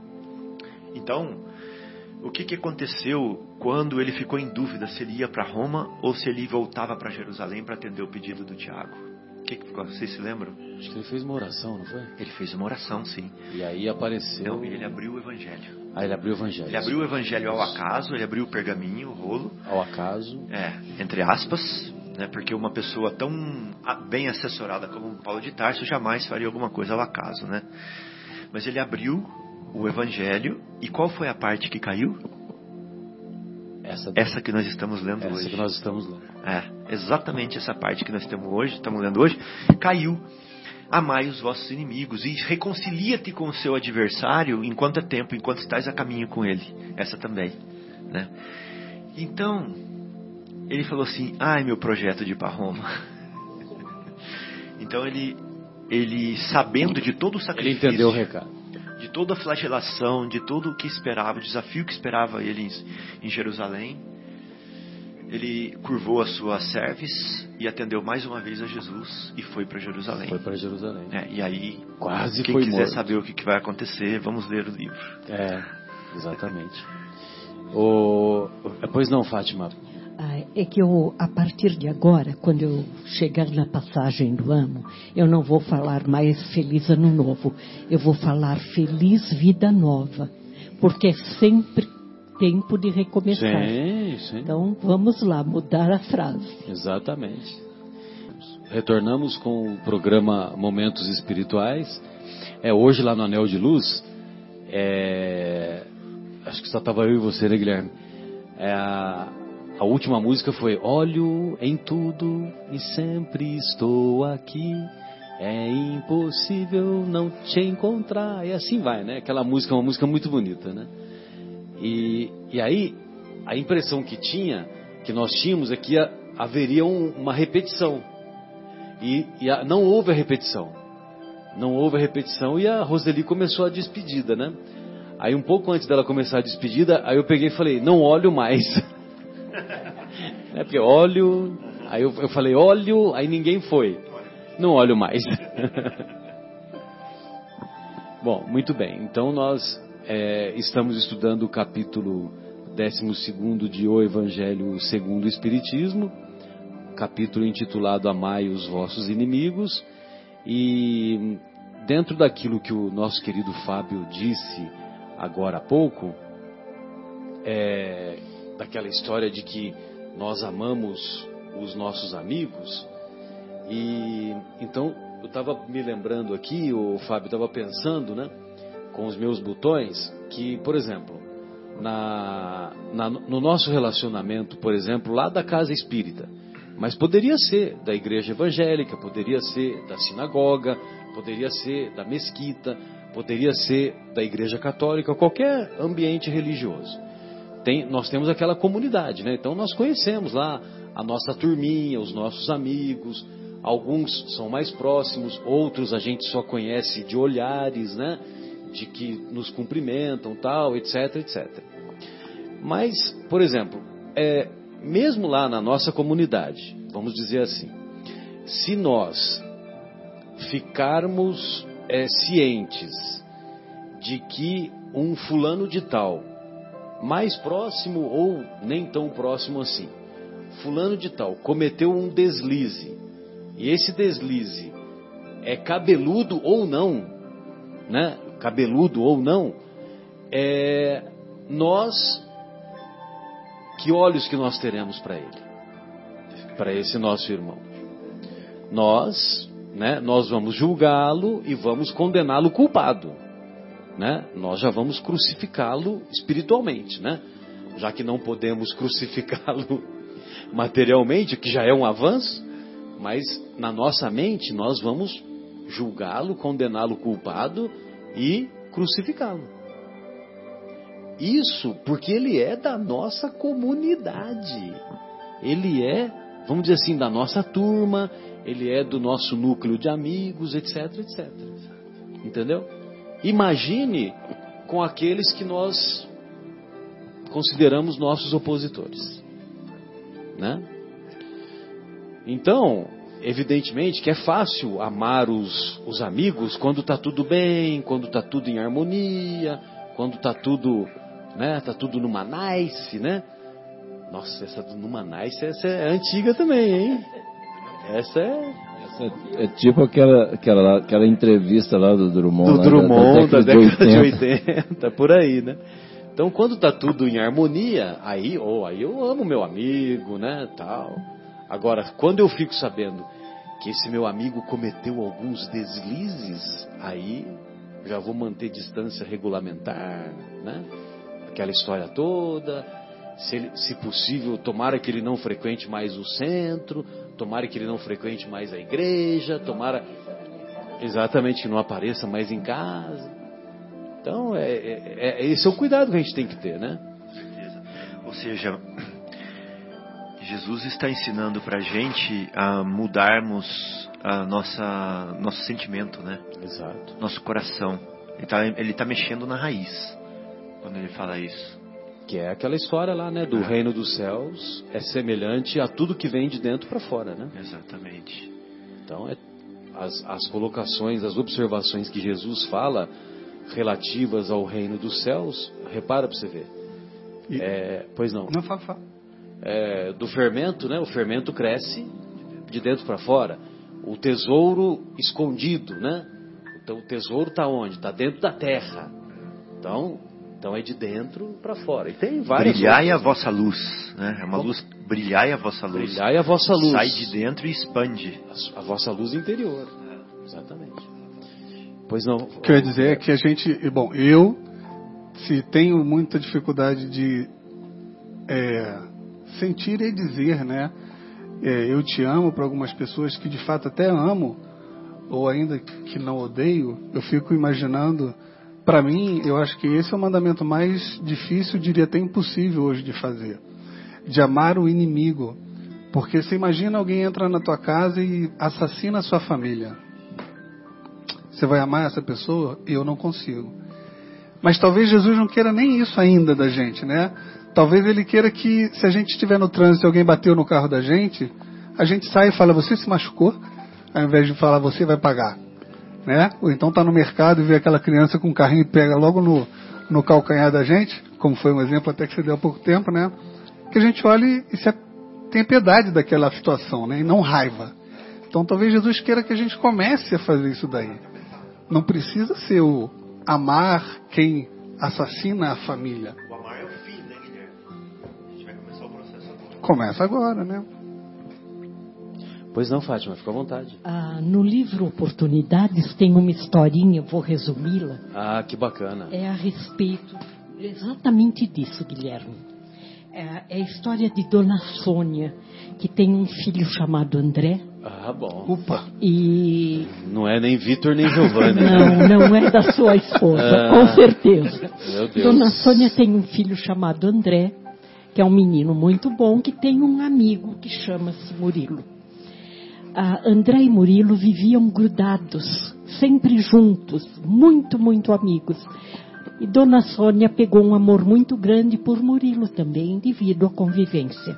Então, o que, que aconteceu quando ele ficou em dúvida se ele ia para Roma ou se ele voltava para Jerusalém para atender o pedido do Tiago? O que, que vocês se lembram? Acho que ele fez uma oração, não foi? Ele fez uma oração, sim. E aí apareceu. Não, ele abriu o Evangelho. Aí ele abriu o evangelho. Ele abriu o Evangelho ao acaso, ele abriu o pergaminho, o rolo, Ao acaso. é, entre aspas, né, porque uma pessoa tão a- bem assessorada como Paulo de Tarso jamais faria alguma coisa ao acaso, né? Mas ele abriu o Evangelho e qual foi a parte que caiu? Essa, Essa que nós estamos lendo essa hoje. que nós estamos lendo. É, exatamente essa parte que nós temos hoje, estamos lendo hoje, caiu. Amai os vossos inimigos e reconcilia-te com o seu adversário enquanto é tempo, enquanto estás a caminho com ele. Essa também, né? Então, ele falou assim: "Ai, meu projeto de ir para Roma". então ele ele sabendo de todo o Ele sacrifício, entendeu o recado. de toda a flagelação, de todo o que esperava, o desafio que esperava ele em, em Jerusalém, ele curvou a sua cerviz e atendeu mais uma vez a Jesus e foi para Jerusalém. Foi para Jerusalém. É, e aí, Quase quem foi quiser morto. saber o que, que vai acontecer, vamos ler o livro. É, exatamente. O... Pois não, Fátima. Ah, é que eu, a partir de agora, quando eu chegar na passagem do ano, eu não vou falar mais Feliz Ano Novo. Eu vou falar Feliz Vida Nova. Porque é sempre tempo de recomeçar. Sim, sim. Então, vamos lá, mudar a frase. Exatamente. Retornamos com o programa Momentos Espirituais. É hoje lá no Anel de Luz. É, acho que só estava eu e você, né, Guilherme? É a, a última música foi Olho em tudo e sempre estou aqui. É impossível não te encontrar. E assim vai, né? Aquela música é uma música muito bonita, né? E, e aí, a impressão que tinha, que nós tínhamos, é que ia- haveria um- uma repetição. E, e a- não houve a repetição. Não houve a repetição e a Roseli começou a despedida, né? Aí um pouco antes dela começar a despedida, aí eu peguei e falei, não olho mais. é porque olho, aí eu, eu falei, olho, aí ninguém foi. Não olho mais. Bom, muito bem. Então nós é, estamos estudando o capítulo 12 de O Evangelho segundo o Espiritismo, capítulo intitulado Amai os vossos inimigos. E dentro daquilo que o nosso querido Fábio disse agora há pouco, é, daquela história de que nós amamos os nossos amigos, e então eu estava me lembrando aqui, o Fábio estava pensando, né, com os meus botões, que, por exemplo, na, na, no nosso relacionamento, por exemplo, lá da casa espírita, mas poderia ser da igreja evangélica, poderia ser da sinagoga, poderia ser da mesquita, poderia ser da igreja católica, qualquer ambiente religioso. Tem, nós temos aquela comunidade, né? Então nós conhecemos lá a nossa turminha, os nossos amigos, alguns são mais próximos, outros a gente só conhece de olhares, né? De que nos cumprimentam, tal, etc, etc. Mas, por exemplo, é, mesmo lá na nossa comunidade, vamos dizer assim, se nós ficarmos é, cientes de que um fulano de tal, mais próximo ou nem tão próximo assim, fulano de tal cometeu um deslize, e esse deslize é cabeludo ou não, né? Cabeludo ou não, é, nós que olhos que nós teremos para ele? Para esse nosso irmão. Nós, né, nós vamos julgá-lo e vamos condená-lo culpado. Né? Nós já vamos crucificá-lo espiritualmente, né? Já que não podemos crucificá-lo materialmente, que já é um avanço, mas na nossa mente nós vamos julgá-lo, condená-lo culpado e crucificá-lo. Isso porque ele é da nossa comunidade. Ele é, vamos dizer assim, da nossa turma, ele é do nosso núcleo de amigos, etc, etc. Entendeu? Imagine com aqueles que nós consideramos nossos opositores. Né? Então, evidentemente que é fácil amar os, os amigos quando está tudo bem, quando está tudo em harmonia, quando está tudo né? Tá tudo numa nice, né? Nossa, essa do numa nice, essa é antiga também, hein? Essa é essa é, é tipo aquela, aquela, aquela entrevista lá do Drummond. Do lá, Drummond, da, da, década, de, 80. de 80, por aí, né? Então, quando tá tudo em harmonia, aí, oh, aí eu amo meu amigo, né, tal. Agora, quando eu fico sabendo que esse meu amigo cometeu alguns deslizes, aí já vou manter distância regulamentar, né? aquela história toda. Se, ele, se possível, tomara que ele não frequente mais o centro, tomara que ele não frequente mais a igreja, tomara exatamente que não apareça mais em casa. Então, é, é, é, esse é o cuidado que a gente tem que ter, né? Ou seja, Jesus está ensinando para a gente a mudarmos a nossa nosso sentimento, né? Exato. Nosso coração. Ele está ele tá mexendo na raiz quando ele fala isso. Que é aquela história lá, né? Do reino dos céus é semelhante a tudo que vem de dentro para fora, né? Exatamente. Então, é, as, as colocações, as observações que Jesus fala relativas ao reino dos céus, repara para você ver. E, é, pois não. Não, fala, fala. É, do fermento, né? O fermento cresce de dentro para fora. O tesouro escondido, né? Então, o tesouro está onde? Está dentro da terra. Então, então é de dentro para fora. E tem várias. Brilhai a vossa luz, né? É uma luz. Brilhai a vossa luz. Brilhai a vossa luz. Sai de dentro e expande. A, a vossa luz interior. Exatamente. Pois não. O que eu ia dizer é que a gente, bom, eu se tenho muita dificuldade de é, sentir e dizer, né? É, eu te amo para algumas pessoas que de fato até amo ou ainda que não odeio, eu fico imaginando para mim, eu acho que esse é o mandamento mais difícil, diria até impossível hoje de fazer. De amar o inimigo. Porque você imagina alguém entrar na tua casa e assassina a sua família. Você vai amar essa pessoa? Eu não consigo. Mas talvez Jesus não queira nem isso ainda da gente, né? Talvez ele queira que, se a gente estiver no trânsito e alguém bateu no carro da gente, a gente sai e fala, você se machucou? Ao invés de falar, você vai pagar né? Ou então está no mercado e vê aquela criança com um carrinho e pega logo no, no calcanhar da gente, como foi um exemplo até que você deu há pouco tempo, né? Que a gente olhe e se tem piedade daquela situação, né? E não raiva. Então talvez Jesus queira que a gente comece a fazer isso daí. Não precisa ser o amar quem assassina a família. Começa agora, né? Pois não, Fátima, fica à vontade. Ah, no livro Oportunidades tem uma historinha, vou resumi-la. Ah, que bacana. É a respeito exatamente disso, Guilherme. É, é a história de Dona Sônia, que tem um filho chamado André. Ah, bom. Opa! E. Não é nem Vitor nem Giovanni. Não, não é da sua esposa, Ah. com certeza. Meu Deus. Dona Sônia tem um filho chamado André, que é um menino muito bom, que tem um amigo que chama-se Murilo. Ah, André e Murilo viviam grudados, sempre juntos, muito, muito amigos. E Dona Sônia pegou um amor muito grande por Murilo também, devido à convivência.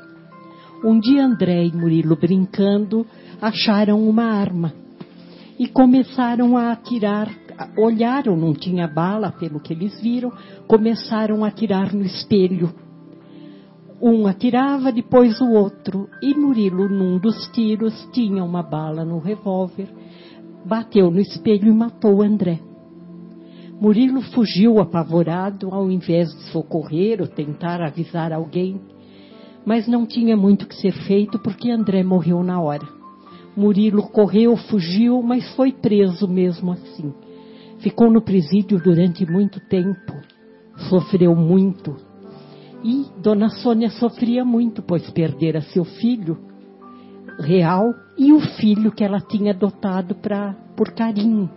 Um dia André e Murilo brincando acharam uma arma e começaram a atirar. Olharam, não tinha bala, pelo que eles viram, começaram a atirar no espelho. Um atirava, depois o outro, e Murilo, num dos tiros, tinha uma bala no revólver, bateu no espelho e matou André. Murilo fugiu apavorado, ao invés de socorrer ou tentar avisar alguém, mas não tinha muito que ser feito porque André morreu na hora. Murilo correu, fugiu, mas foi preso mesmo assim. Ficou no presídio durante muito tempo, sofreu muito. E Dona Sônia sofria muito, pois perdera seu filho real e o filho que ela tinha adotado pra, por carinho.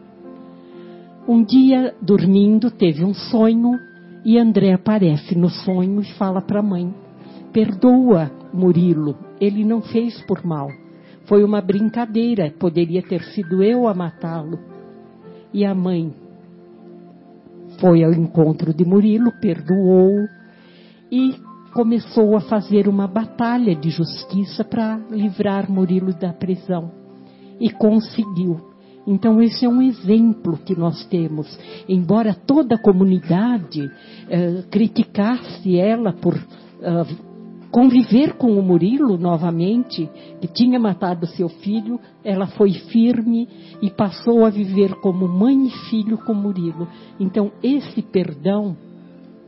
Um dia, dormindo, teve um sonho e André aparece no sonho e fala para a mãe: Perdoa, Murilo, ele não fez por mal. Foi uma brincadeira, poderia ter sido eu a matá-lo. E a mãe foi ao encontro de Murilo, perdoou e começou a fazer uma batalha de justiça para livrar Murilo da prisão. E conseguiu. Então, esse é um exemplo que nós temos. Embora toda a comunidade eh, criticasse ela por ah, conviver com o Murilo novamente, que tinha matado seu filho, ela foi firme e passou a viver como mãe e filho com Murilo. Então, esse perdão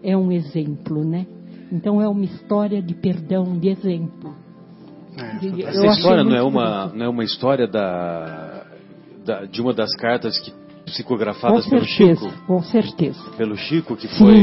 é um exemplo, né? Então, é uma história de perdão, de exemplo. É, Essa história não é, uma, bonito. não é uma história da, da- de uma das cartas que, Com psicografadas pelo certeza, Chico? com certeza. Pelo Chico, que Sim. foi.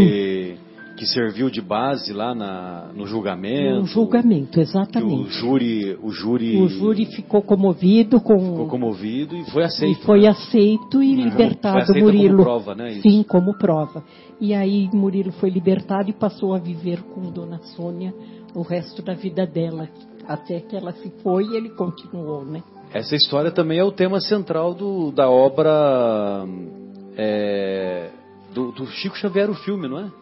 Que serviu de base lá na, no julgamento. Um julgamento, Que o exatamente. júri, o júri, O júri ficou comovido com ficou comovido e foi e aceito. foi né? aceito e Uhum. libertado Foi aceito Murilo. como prova, né? Isso. Sim, como prova. E aí Murilo foi libertado e passou a viver com Dona Sônia o resto da vida dela. Até que ela se foi e ele continuou, né? Essa história também é o tema central do, da obra é, do, do Chico Xavier, o filme, não é?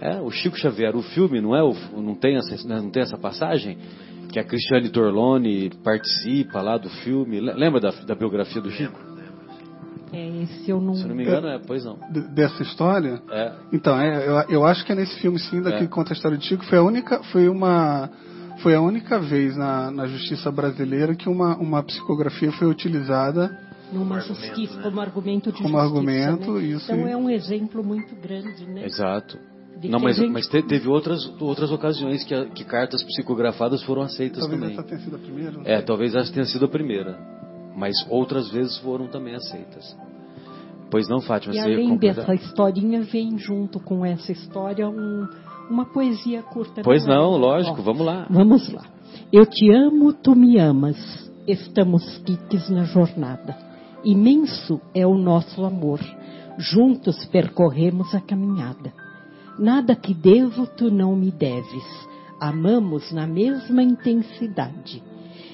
É, o Chico Xavier, o filme, não é? O, não, tem essa, não tem essa passagem? Que a Cristiane Torlone participa lá do filme. Le- Lembra da, da biografia do Chico? É, esse eu não. Se eu não me engano, é, pois não. Dessa história. É, Então, é, eu, eu acho que é nesse filme sim, daqui É. que conta a história de Chico, foi a única, foi uma, foi a única vez na, na justiça brasileira que uma, uma psicografia foi utilizada. Numa argumento, justiça, né? como argumento de Como justiça. argumento, né? isso Então é um exemplo muito grande, né? exato. De Não, mas, gente- mas te- teve outras, outras ocasiões que, que cartas psicografadas foram aceitas Talvez também. essa tenha sido a primeira. É, talvez essa tenha sido a primeira. Mas outras vezes foram também aceitas. Pois não, Fátima, E além completar? dessa historinha, vem junto com essa história um- uma poesia curta. Pois é? não, lógico, Ó, vamos lá. Vamos lá. Eu te amo, tu me amas. Estamos quites na jornada. Imenso é o nosso amor. Juntos percorremos a caminhada. Nada que devo, tu não me deves. Amamos na mesma intensidade.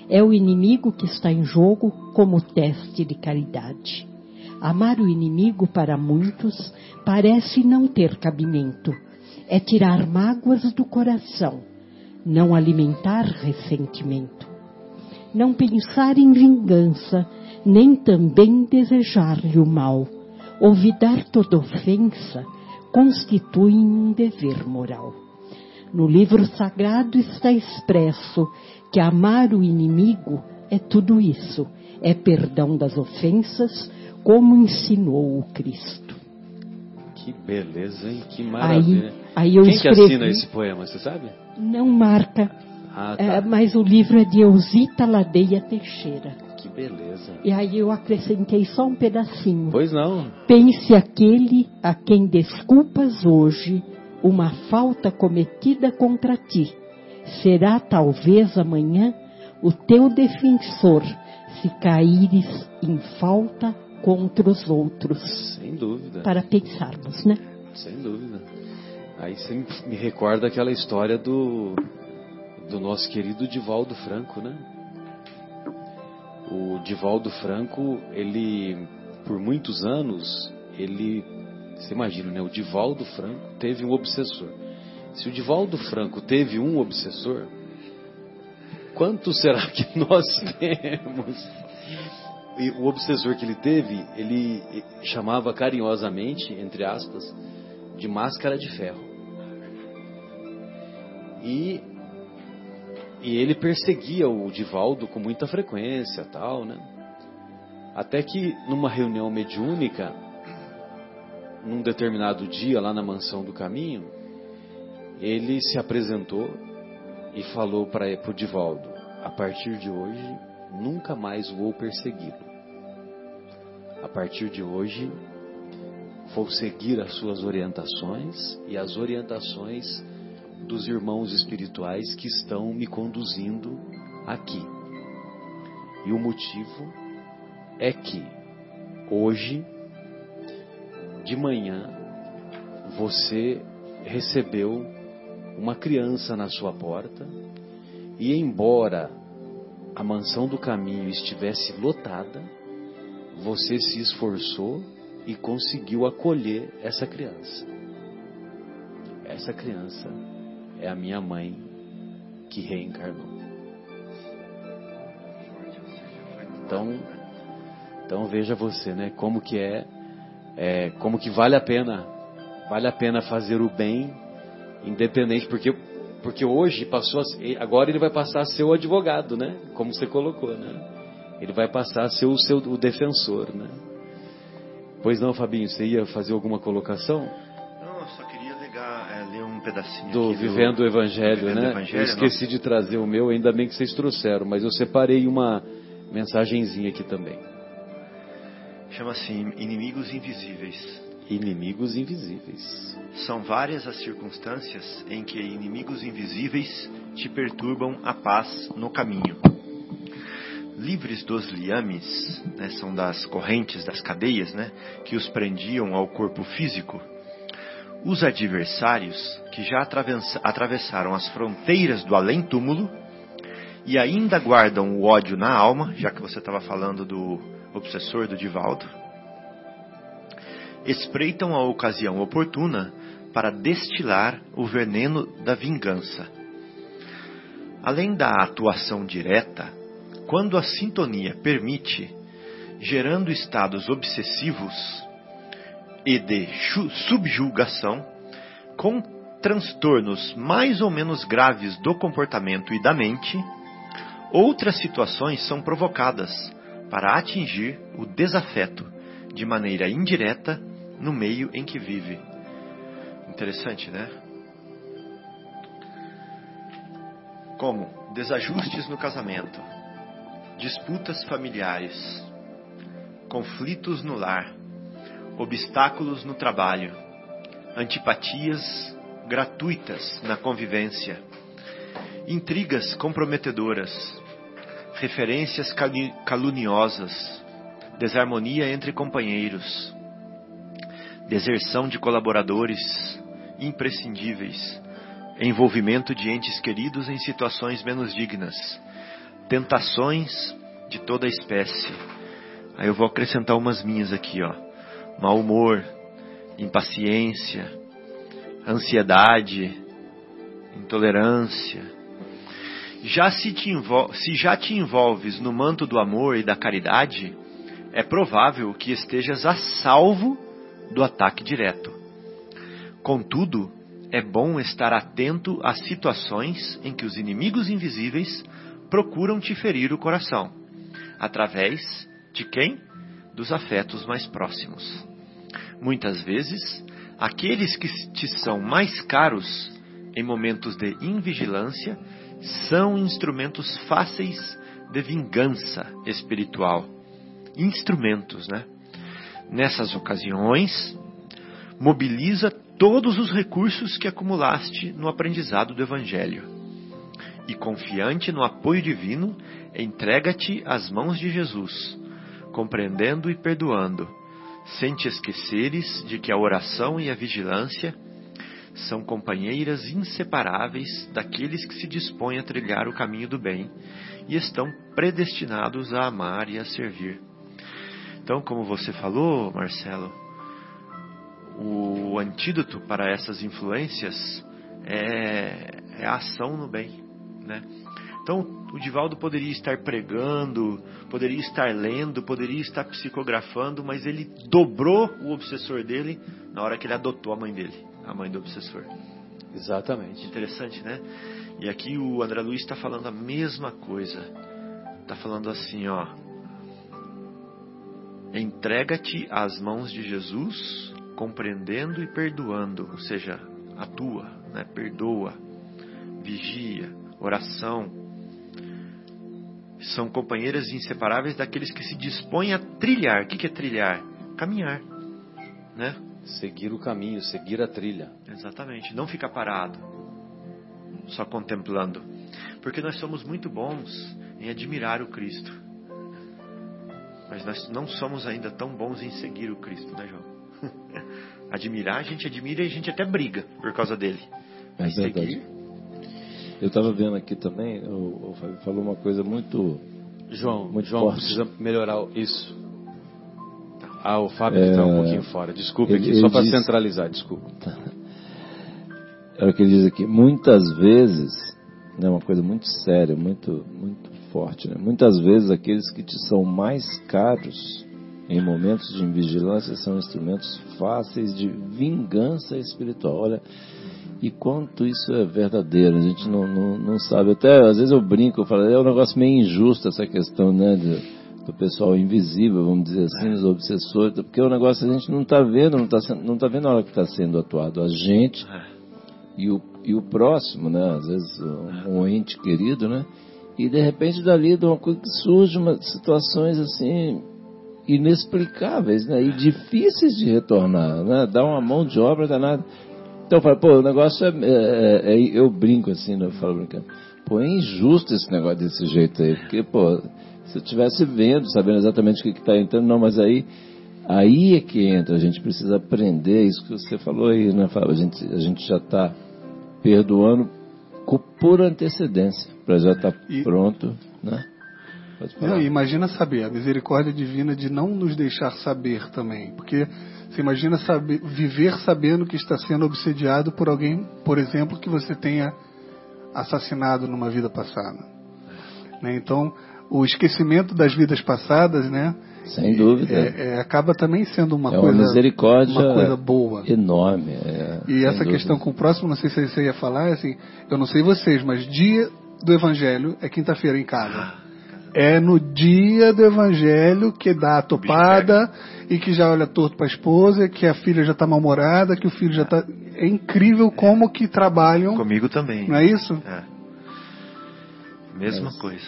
É o inimigo que está em jogo como teste de caridade. Amar o inimigo para muitos parece não ter cabimento. É tirar mágoas do coração, não alimentar ressentimento. Não pensar em vingança, nem também desejar-lhe o mal. Olvidar toda ofensa constitui um dever moral. No livro sagrado está expresso que amar o inimigo é tudo isso. É perdão das ofensas, como ensinou o Cristo. Que beleza, hein? Que maravilha. Aí, aí eu Quem escrevi, que assina esse poema, você sabe? Não marca, Ah, tá. é, mas o livro é de Eusita Ladeia Teixeira. Beleza. E aí eu acrescentei só um pedacinho. Pois não. Pense aquele a quem desculpas hoje uma falta cometida contra ti. Será talvez amanhã o teu defensor se caíres em falta contra os outros. Sem dúvida. Para pensarmos, né? Sem dúvida. Aí você me recorda aquela história do, do nosso querido Divaldo Franco, né? O Divaldo Franco, ele, por muitos anos, ele, você imagina, né? O Divaldo Franco teve um obsessor. Se o Divaldo Franco teve um obsessor, quanto será que nós temos? E o obsessor que ele teve, ele chamava carinhosamente, entre aspas, de máscara de ferro. E, e ele perseguia o Divaldo com muita frequência, tal, né? Até que numa reunião mediúnica, num determinado dia lá na mansão do caminho, ele se apresentou e falou para o Divaldo: a partir de hoje nunca mais vou persegui-lo. A partir de hoje vou seguir as suas orientações e as orientações dos irmãos espirituais que estão me conduzindo aqui. E o motivo é que hoje de manhã você recebeu uma criança na sua porta e embora a mansão do caminho estivesse lotada, você se esforçou e conseguiu acolher essa criança. Essa criança é a minha mãe que reencarnou. Então, então veja você, né? Como que é, é, como que vale a pena, vale a pena fazer o bem, independente, porque porque hoje passou, a, agora ele vai passar a ser o advogado, né? Como você colocou, né? Ele vai passar a ser o seu o defensor, né? Pois não, Fabinho, você ia fazer alguma colocação? Pedacinho do aqui Vivendo o Evangelho, Vivendo né? Evangelho, eu esqueci de trazer o meu, ainda bem que vocês trouxeram, mas eu separei uma mensagenzinha aqui também. Chama-se Inimigos Invisíveis. Inimigos invisíveis. São várias as circunstâncias em que inimigos invisíveis te perturbam a paz no caminho. Livres dos liames, né, são das correntes, das cadeias, né, que os prendiam ao corpo físico. Os adversários que já atravessaram as fronteiras do além-túmulo e ainda guardam o ódio na alma, já que você estava falando do obsessor do Divaldo, espreitam a ocasião oportuna para destilar o veneno da vingança. Além da atuação direta, quando a sintonia permite, gerando estados obsessivos e de subjulgação, com transtornos mais ou menos graves do comportamento e da mente, outras situações são provocadas para atingir o desafeto de maneira indireta no meio em que vive. Interessante, né? Como desajustes no casamento, disputas familiares, conflitos no lar, obstáculos no trabalho, antipatias gratuitas na convivência, intrigas comprometedoras, referências caluniosas, desarmonia entre companheiros, deserção de colaboradores imprescindíveis, envolvimento de entes queridos em situações menos dignas, tentações de toda espécie. Aí eu vou acrescentar umas minhas aqui, ó. Mau humor, impaciência, ansiedade, intolerância. Já se, te se já te envolves no manto do amor e da caridade, é provável que estejas a salvo do ataque direto. Contudo, é bom estar atento às situações em que os inimigos invisíveis procuram te ferir o coração. Através de quem? Dos afetos mais próximos. Muitas vezes, aqueles que te são mais caros em momentos de invigilância são instrumentos fáceis de vingança espiritual. Instrumentos, né? Nessas ocasiões, mobiliza todos os recursos que acumulaste no aprendizado do Evangelho. E confiante no apoio divino, entrega-te às mãos de Jesus, compreendendo e perdoando, sem te esqueceres de que a oração e a vigilância são companheiras inseparáveis daqueles que se dispõem a trilhar o caminho do bem e estão predestinados a amar e a servir. Então, como você falou, Marcelo, o antídoto para essas influências é, é a ação no bem, né? Então, o Divaldo poderia estar pregando, poderia estar lendo, poderia estar psicografando, mas ele dobrou o obsessor dele na hora que ele adotou a mãe dele, a mãe do obsessor. Exatamente. Interessante, né? E aqui o André Luiz está falando a mesma coisa. Está falando assim, ó. Entrega-te às mãos de Jesus, compreendendo e perdoando, ou seja, atua, né? perdoa, vigia, oração, são companheiras inseparáveis daqueles que se dispõem a trilhar. O que é trilhar? Caminhar, né? Seguir o caminho, seguir a trilha. Exatamente. Não ficar parado, só contemplando, porque nós somos muito bons em admirar o Cristo, mas nós não somos ainda tão bons em seguir o Cristo, né, João? Admirar, a gente admira e a gente até briga por causa dele. Mas é seguir, eu estava vendo aqui também, o, o Fábio falou uma coisa muito. João, muito João forte. precisa melhorar isso. Ah, o Fábio está é, um pouquinho fora. Desculpe ele, aqui, só para centralizar, desculpa. É o que ele diz aqui. Muitas vezes, é uma coisa muito séria, muito, muito forte. Né? Muitas vezes aqueles que te são mais caros em momentos de invigilância são instrumentos fáceis de vingança espiritual. Olha, e quanto isso é verdadeiro, a gente não, não, não sabe. Até às vezes eu brinco, eu falo, é um negócio meio injusto essa questão, né? De, do pessoal invisível, vamos dizer assim, os obsessores, porque o negócio a gente não está vendo, não está não tá vendo a hora que está sendo atuado. A gente e o, e o próximo, né? Às vezes um, um ente querido, né? E de repente dali de uma coisa que surge umas situações assim inexplicáveis, né? E difíceis de retornar, né? Dá uma mão de obra danada. Então eu falo, pô, o negócio é, é, é, Eu brinco assim, né? eu falo brincando. Pô, é injusto esse negócio desse jeito aí, porque, pô, se eu estivesse vendo, sabendo exatamente o que está entrando, não, mas aí. Aí é que entra, a gente precisa aprender isso que você falou aí, né, Fábio? A gente, a gente já está perdoando por antecedência, para já estar tá pronto, né? Não, imagina saber, a misericórdia divina de não nos deixar saber também, porque você imagina saber, viver sabendo que está sendo obsediado por alguém, por exemplo, que você tenha assassinado numa vida passada. Né? Então, o esquecimento das vidas passadas, né? Sem dúvida. É, é, acaba também sendo uma é coisa, uma misericórdia uma coisa boa. Enorme. É, e essa dúvida. questão com o próximo, não sei se você ia falar, assim, eu não sei vocês, mas dia do Evangelho é quinta-feira em casa. É no dia do evangelho que dá a topada e que já olha torto para a esposa, que a filha já está mal-humorada, que o filho já está. É incrível como que trabalham. Comigo também. Não é isso? É. Mesma coisa.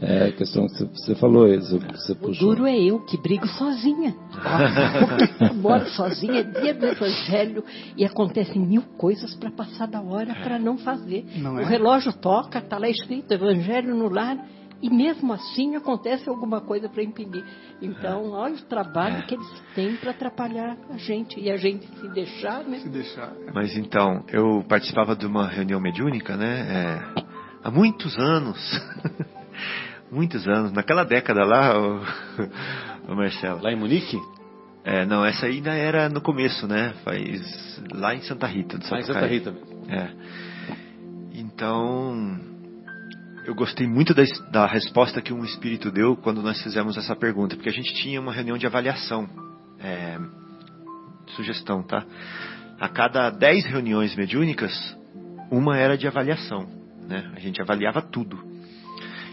É, a questão que você falou, isso, você puxou. O duro é eu que brigo sozinha. Porque eu moro sozinha, é dia do evangelho e acontecem mil coisas para passar da hora para não fazer. Não é? O relógio toca, está lá escrito evangelho no lar e mesmo assim acontece alguma coisa para impedir. Então, olha o trabalho é. que eles têm para atrapalhar a gente. E a gente se deixar, né? Se deixar. É. Mas então, eu participava de uma reunião mediúnica, né? É, há muitos anos. muitos anos. Naquela década lá, o, o Marcelo. Lá em Munique? É, não, essa ainda era no começo, né? Faz lá em Santa Rita. Lá em Santa Rita. É. Então, eu gostei muito da, da, resposta que um espírito deu quando nós fizemos essa pergunta, porque a gente tinha uma reunião de avaliação. É, sugestão, tá? A cada dez reuniões mediúnicas, uma era de avaliação. Né? A gente avaliava tudo.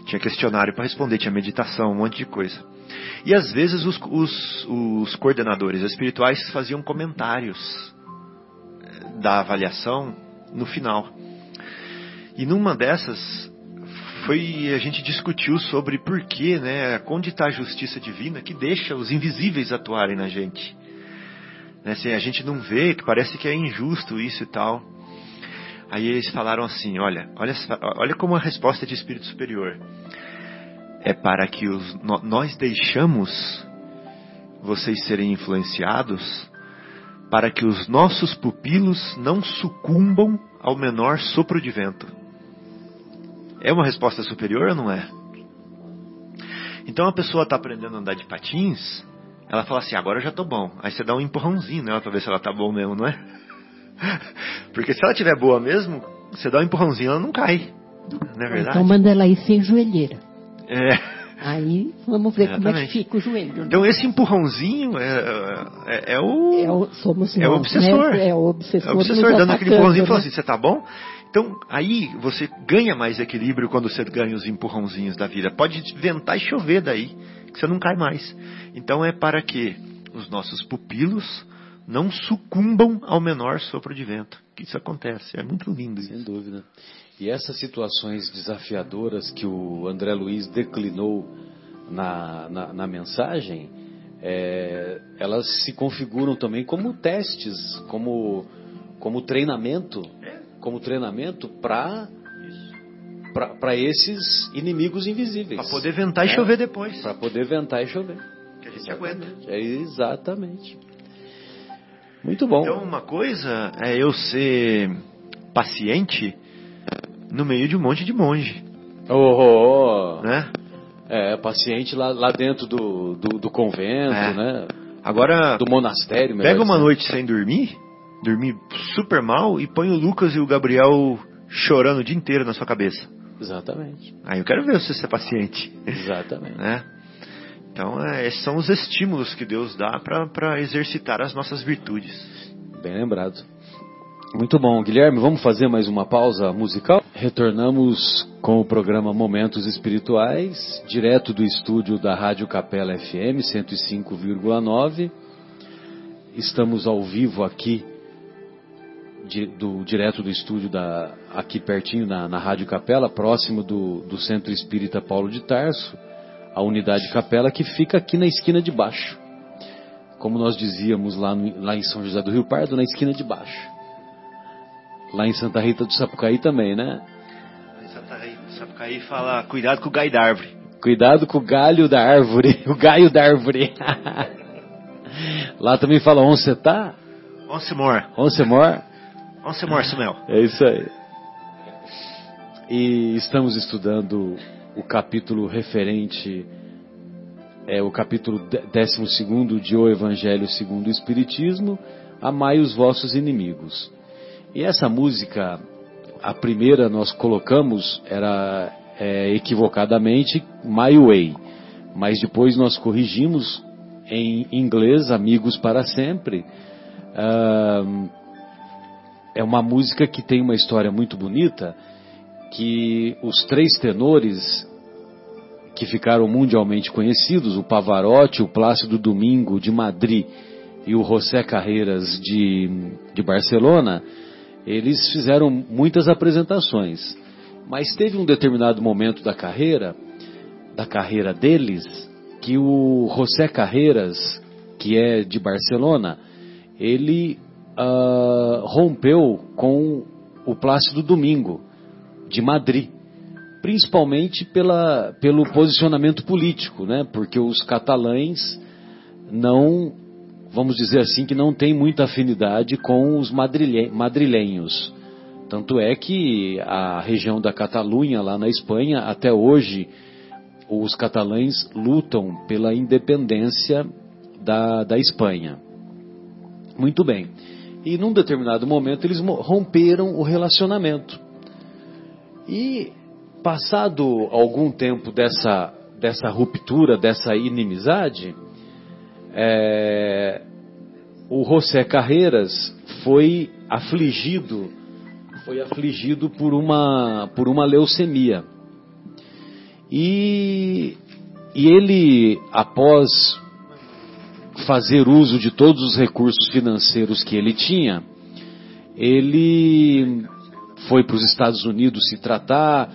Tinha questionário para responder, tinha meditação, um monte de coisa. E às vezes os, os, os coordenadores espirituais faziam comentários eh, da avaliação no final. E numa dessas foi a gente discutiu sobre por que, né, onde está a justiça divina que deixa os invisíveis atuarem na gente. Né, se a gente não vê, que parece que é injusto isso e tal. Aí eles falaram assim, olha, olha, olha como a resposta é de espírito superior. É para que os, nós deixamos vocês serem influenciados para que os nossos pupilos não sucumbam ao menor sopro de vento. É uma resposta superior ou não é? Então a pessoa está aprendendo a andar de patins, ela fala assim, agora eu já estou bom. Aí você dá um empurrãozinho nela para ver se ela está bom mesmo, não é? Porque se ela estiver boa mesmo, você dá um empurrãozinho, ela não cai. Não é verdade? Então manda ela ir sem joelheira. É. Aí vamos ver Exatamente. como é que fica o joelho. Né? Então esse empurrãozinho é, é, é, o, é o. Somos é nós, o obsessor. Né? É o obsessor. É o obsessor dando aquele empurrãozinho e falando né? assim: você tá bom? Então, aí você ganha mais equilíbrio quando você ganha os empurrãozinhos da vida. Pode ventar e chover daí, que você não cai mais. Então é para que os nossos pupilos não sucumbam ao menor sopro de vento. Isso acontece. É muito lindo. Sem dúvida. E essas situações desafiadoras que o André Luiz declinou na, na, na mensagem, é, elas se configuram também como testes, como, como treinamento como treinamento para para esses inimigos invisíveis. Para poder ventar é, e chover depois. Para poder ventar e chover. Que a gente exatamente. aguenta. É exatamente. Muito bom. Então, uma coisa é eu ser paciente no meio de um monte de monge. Oh, oh. Né? É, paciente lá, lá dentro do, do, do convento, é. né? Agora, do monastério. Pega uma noite sem dormir dormir super mal e põe o Lucas e o Gabriel chorando o dia inteiro na sua cabeça. Exatamente. Aí eu quero ver se você é paciente. Exatamente. Né? Então, é, esses são os estímulos que Deus dá para exercitar as nossas virtudes. Bem lembrado. Muito bom, Guilherme. Vamos fazer mais uma pausa musical? Retornamos com o programa Momentos Espirituais, direto do estúdio da Rádio Capela FM 105,9. Estamos ao vivo aqui do, direto do estúdio da, aqui pertinho na, na Rádio Capela, próximo do, do Centro Espírita Paulo de Tarso, a unidade Capela que fica aqui na esquina de baixo. Como nós dizíamos lá, no, lá em São José do Rio Pardo, na esquina de baixo. Lá em Santa Rita do Sapucaí também, né? Em Santa Rita do Sapucaí fala, cuidado com o galho da árvore. Cuidado com o galho da árvore, o galho da árvore. lá também fala onde você tá? Onde mora? Onde mora? Onde você mora, Samuel? É isso aí. E estamos estudando o capítulo referente, é o capítulo 12 de O Evangelho segundo o Espiritismo, Amai os vossos inimigos. E essa música, a primeira nós colocamos, era é, equivocadamente My Way, mas depois nós corrigimos em inglês, Amigos para Sempre. Uh, é uma música que tem uma história muito bonita, que os três tenores que ficaram mundialmente conhecidos, o Pavarotti, o Plácido Domingo de Madrid e o José Carreiras de, de Barcelona, eles fizeram muitas apresentações. Mas teve um determinado momento da carreira, da carreira deles, que o José Carreiras, que é de Barcelona, ele uh, rompeu com o Plácido Domingo, de Madrid, principalmente pela, pelo posicionamento político, né? porque os catalães não, vamos dizer assim, que não têm muita afinidade com os madrilenhos. Tanto é que a região da Catalunha, lá na Espanha, até hoje, os catalães lutam pela independência da, da Espanha. Muito bem. E num determinado momento eles romperam o relacionamento. E passado algum tempo dessa, dessa ruptura, dessa inimizade, é, o José Carreiras foi afligido, foi afligido por uma, por uma leucemia. E, e ele, após fazer uso de todos os recursos financeiros que ele tinha, ele foi para os Estados Unidos se tratar,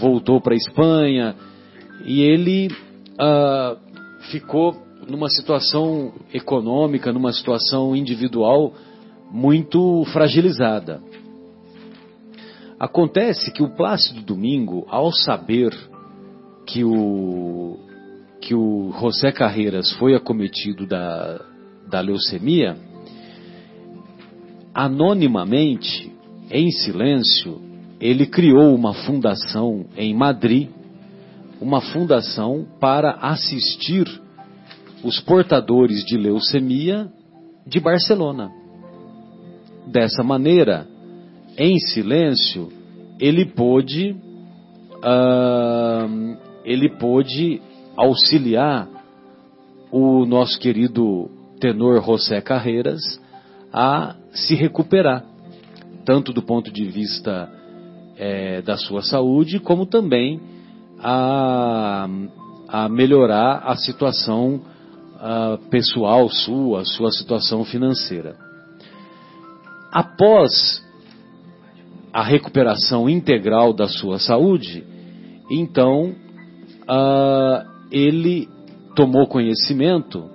voltou para a Espanha e ele uh, ficou numa situação econômica, numa situação individual muito fragilizada. Acontece que o Plácido Domingo, ao saber que o, que o José Carreiras foi acometido da, da leucemia, anonimamente, em silêncio, ele criou uma fundação em Madrid, uma fundação para assistir os portadores de leucemia de Barcelona. Dessa maneira, em silêncio, ele pôde, uh, ele pôde auxiliar o nosso querido tenor José Carreiras a se recuperar, tanto do ponto de vista é, da sua saúde, como também a, a melhorar a situação a, pessoal sua, sua situação financeira. Após a recuperação integral da sua saúde, então ele tomou conhecimento,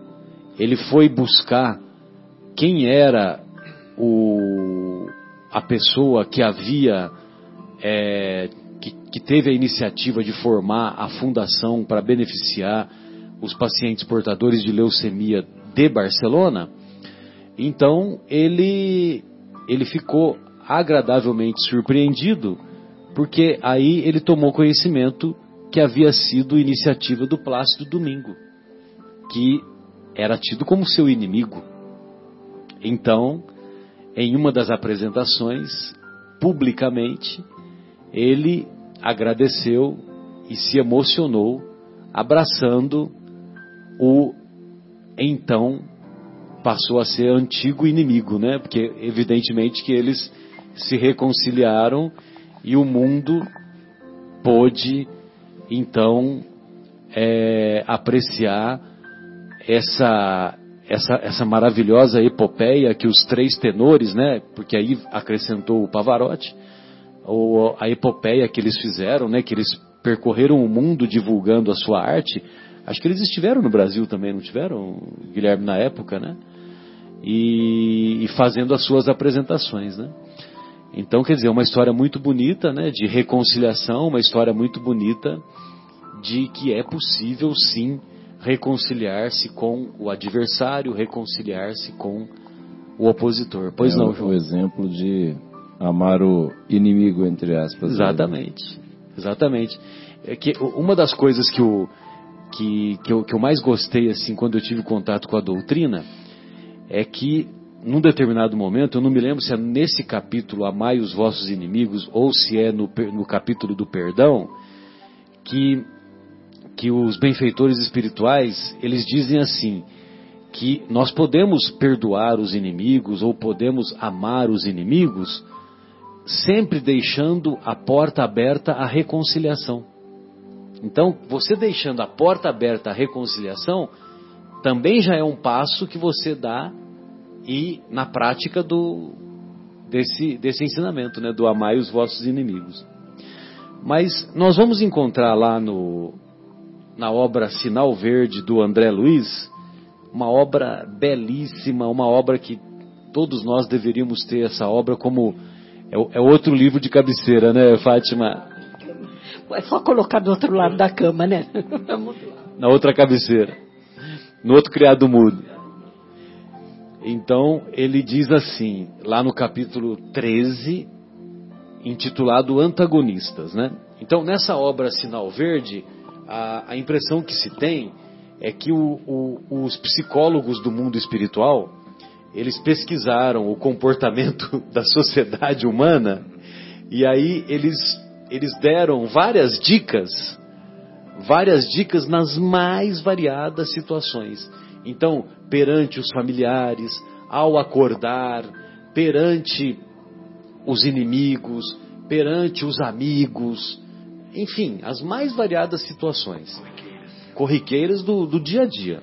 ele foi buscar quem era o, a pessoa que havia, é, que, que teve a iniciativa de formar a fundação para beneficiar os pacientes portadores de leucemia de Barcelona. Então ele, ele ficou agradavelmente surpreendido, porque aí ele tomou conhecimento que havia sido iniciativa do Plácido Domingo, que era tido como seu inimigo. Então, em uma das apresentações, publicamente, ele agradeceu e se emocionou, abraçando o então passou a ser antigo inimigo, né? Porque evidentemente que eles se reconciliaram e o mundo pôde então é, apreciar essa, essa, essa maravilhosa epopeia que os três tenores, né? Porque aí acrescentou o Pavarotti, ou a epopeia que eles fizeram, né? Que eles percorreram o mundo divulgando a sua arte. Acho que eles estiveram no Brasil também, não tiveram, Guilherme, na época, né? E, e fazendo as suas apresentações, né? Então, quer dizer, uma história muito bonita, né, de reconciliação, uma história muito bonita de que é possível sim reconciliar-se com o adversário, reconciliar-se com o opositor. Pois é não, João? O exemplo de amar o inimigo, entre aspas. Né? Exatamente. Exatamente. É que uma das coisas que, o, que, que, eu, que eu mais gostei assim quando eu tive contato com a doutrina é que num determinado momento, eu não me lembro se é nesse capítulo Amai os vossos inimigos ou se é no, no capítulo do perdão, que, que os benfeitores espirituais, eles dizem assim, que nós podemos perdoar os inimigos ou podemos amar os inimigos, sempre deixando a porta aberta à reconciliação. Então, você deixando a porta aberta à reconciliação, também já é um passo que você dá e na prática do, desse, desse ensinamento, né, do amai os vossos inimigos. Mas nós vamos encontrar lá no, na obra Sinal Verde do André Luiz, uma obra belíssima, uma obra que todos nós deveríamos ter essa obra como é, é outro livro de cabeceira, né, Fátima? É só colocar do outro lado da cama, né? Na outra cabeceira, no outro criado mudo. Então, ele diz assim, lá no capítulo 13, intitulado Antagonistas, né? Então, nessa obra Sinal Verde, a, a impressão que se tem é que o, o, os psicólogos do mundo espiritual, eles pesquisaram o comportamento da sociedade humana e aí eles, eles deram várias dicas, várias dicas nas mais variadas situações. Então, perante os familiares, ao acordar, perante os inimigos, perante os amigos, enfim, as mais variadas situações corriqueiras do, do dia a dia.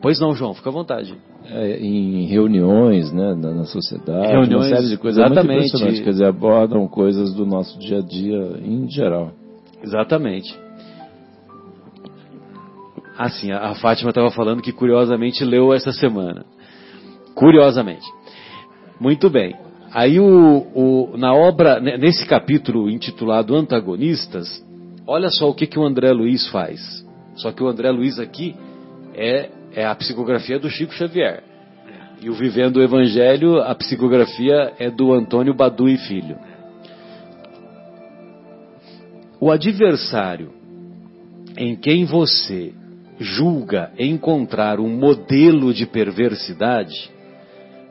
Pois não, João, fica à vontade. É, em reuniões, né, na, na sociedade, reuniões, uma série de coisas exatamente. muito quer dizer, abordam coisas do nosso dia a dia em geral. Exatamente. Assim, a, Fátima estava falando que curiosamente leu essa semana. Curiosamente. Muito bem. Aí o, o, na obra, nesse capítulo intitulado Antagonistas, olha só o que, que o André Luiz faz. Só que o André Luiz aqui é, é a psicografia do Chico Xavier. E o Vivendo o Evangelho, a psicografia é do Antônio Badu e Filho. O adversário em quem você julga encontrar um modelo de perversidade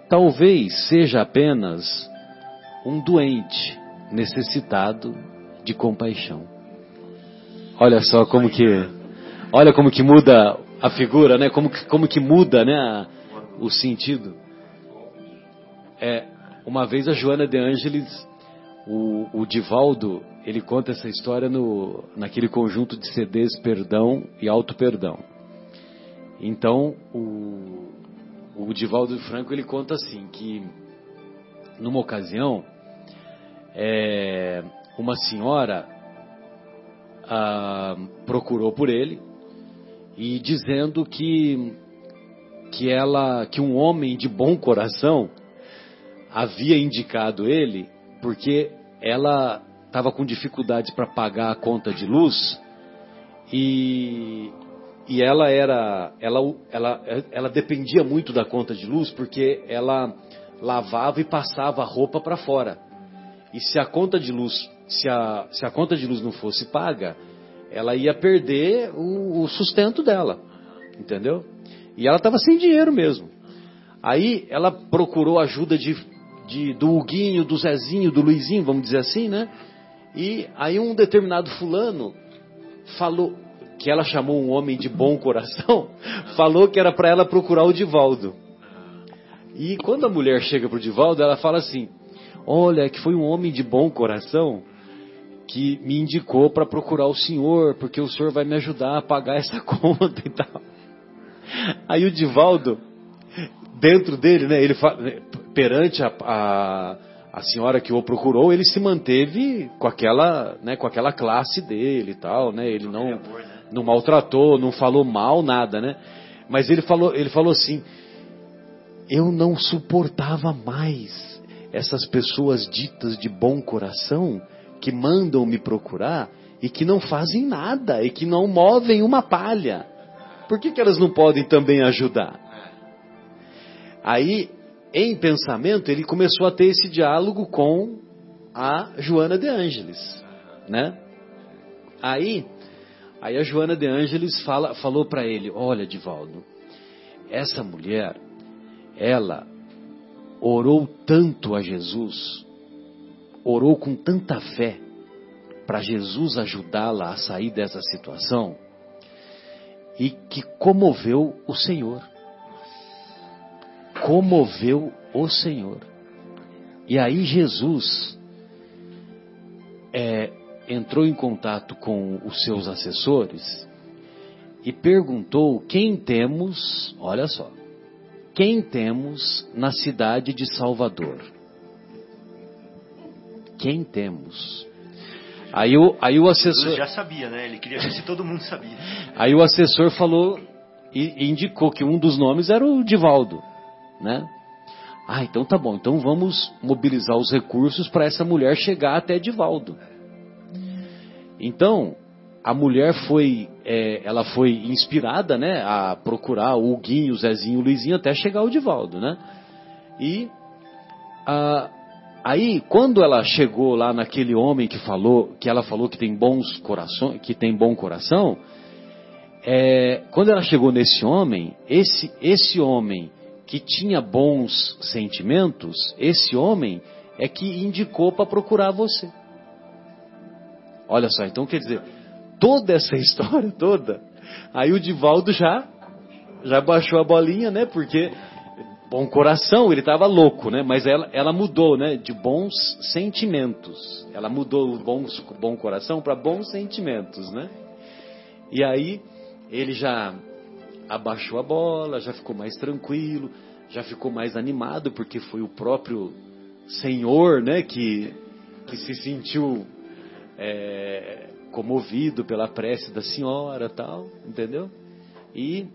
talvez seja apenas um doente necessitado de compaixão. Olha só como que, olha como que muda a figura, né? Como que, como que muda, né? A, o sentido. É, uma vez a Joana de Ângeles, o, o Divaldo, ele conta essa história no, naquele conjunto de CDs Perdão e Auto Perdão. Então, o, o Divaldo Franco ele conta assim que numa ocasião é, uma senhora ah, procurou por ele e dizendo que que ela que um homem de bom coração havia indicado ele porque ela estava com dificuldade para pagar a conta de luz e e ela era ela, ela, ela dependia muito da conta de luz porque ela lavava e passava a roupa para fora. E se a conta de luz, se a, se a conta de luz não fosse paga, ela ia perder o, o sustento dela. Entendeu? E ela estava sem dinheiro mesmo. Aí ela procurou ajuda de, de, do Huguinho, do Zezinho, do Luizinho, vamos dizer assim, né? E aí um determinado fulano falou, que ela chamou um homem de bom coração, falou que era para ela procurar o Divaldo. E quando a mulher chega para o Divaldo, ela fala assim: Olha, que foi um homem de bom coração que me indicou para procurar o senhor, porque o senhor vai me ajudar a pagar essa conta e tal. Aí o Divaldo, dentro dele, né, ele perante a, a, a, senhora que o procurou, ele se manteve com aquela, né, com aquela classe dele e tal, né, ele não né? não maltratou, não falou mal, nada, né? Mas ele falou, ele falou assim: eu não suportava mais essas pessoas ditas de bom coração que mandam me procurar e que não fazem nada e que não movem uma palha. Por que, que elas não podem também ajudar? Aí, em pensamento, ele começou a ter esse diálogo com a Joana de Ângeles, né? Aí, Aí a Joana de Ângeles fala, falou para ele: Olha, Divaldo, essa mulher, ela orou tanto a Jesus, orou com tanta fé para Jesus ajudá-la a sair dessa situação e que comoveu o Senhor. Comoveu o Senhor. E aí Jesus é, entrou em contato com os seus assessores e perguntou quem temos, olha só, quem temos na cidade de Salvador? Quem temos? Aí o, aí o assessor. Jesus já sabia, né? Ele queria ver se todo mundo sabia. Aí o assessor falou e indicou que um dos nomes era o Divaldo, né? Ah, então tá bom. Então vamos mobilizar os recursos para essa mulher chegar até Divaldo. Então, a mulher foi, é, ela foi inspirada, né, a procurar o Guinho, o Zezinho, o Luizinho, até chegar o Divaldo, né? E aí, quando ela chegou lá naquele homem que falou, que ela falou que tem bons corações, que tem bom coração, é, quando ela chegou nesse homem, esse, esse homem que tinha bons sentimentos, esse homem é que indicou para procurar você. Olha só, então quer dizer, toda essa história toda, aí o Divaldo já já baixou a bolinha, né? Porque bom coração, ele estava louco, né? Mas ela, ela mudou, né? De bons sentimentos. Ela mudou o bom, coração para bons sentimentos, né? E aí ele já abaixou a bola, já ficou mais tranquilo, já ficou mais animado porque foi o próprio Senhor, né? Que que se sentiu é, comovido pela prece da senhora, tal, entendeu? E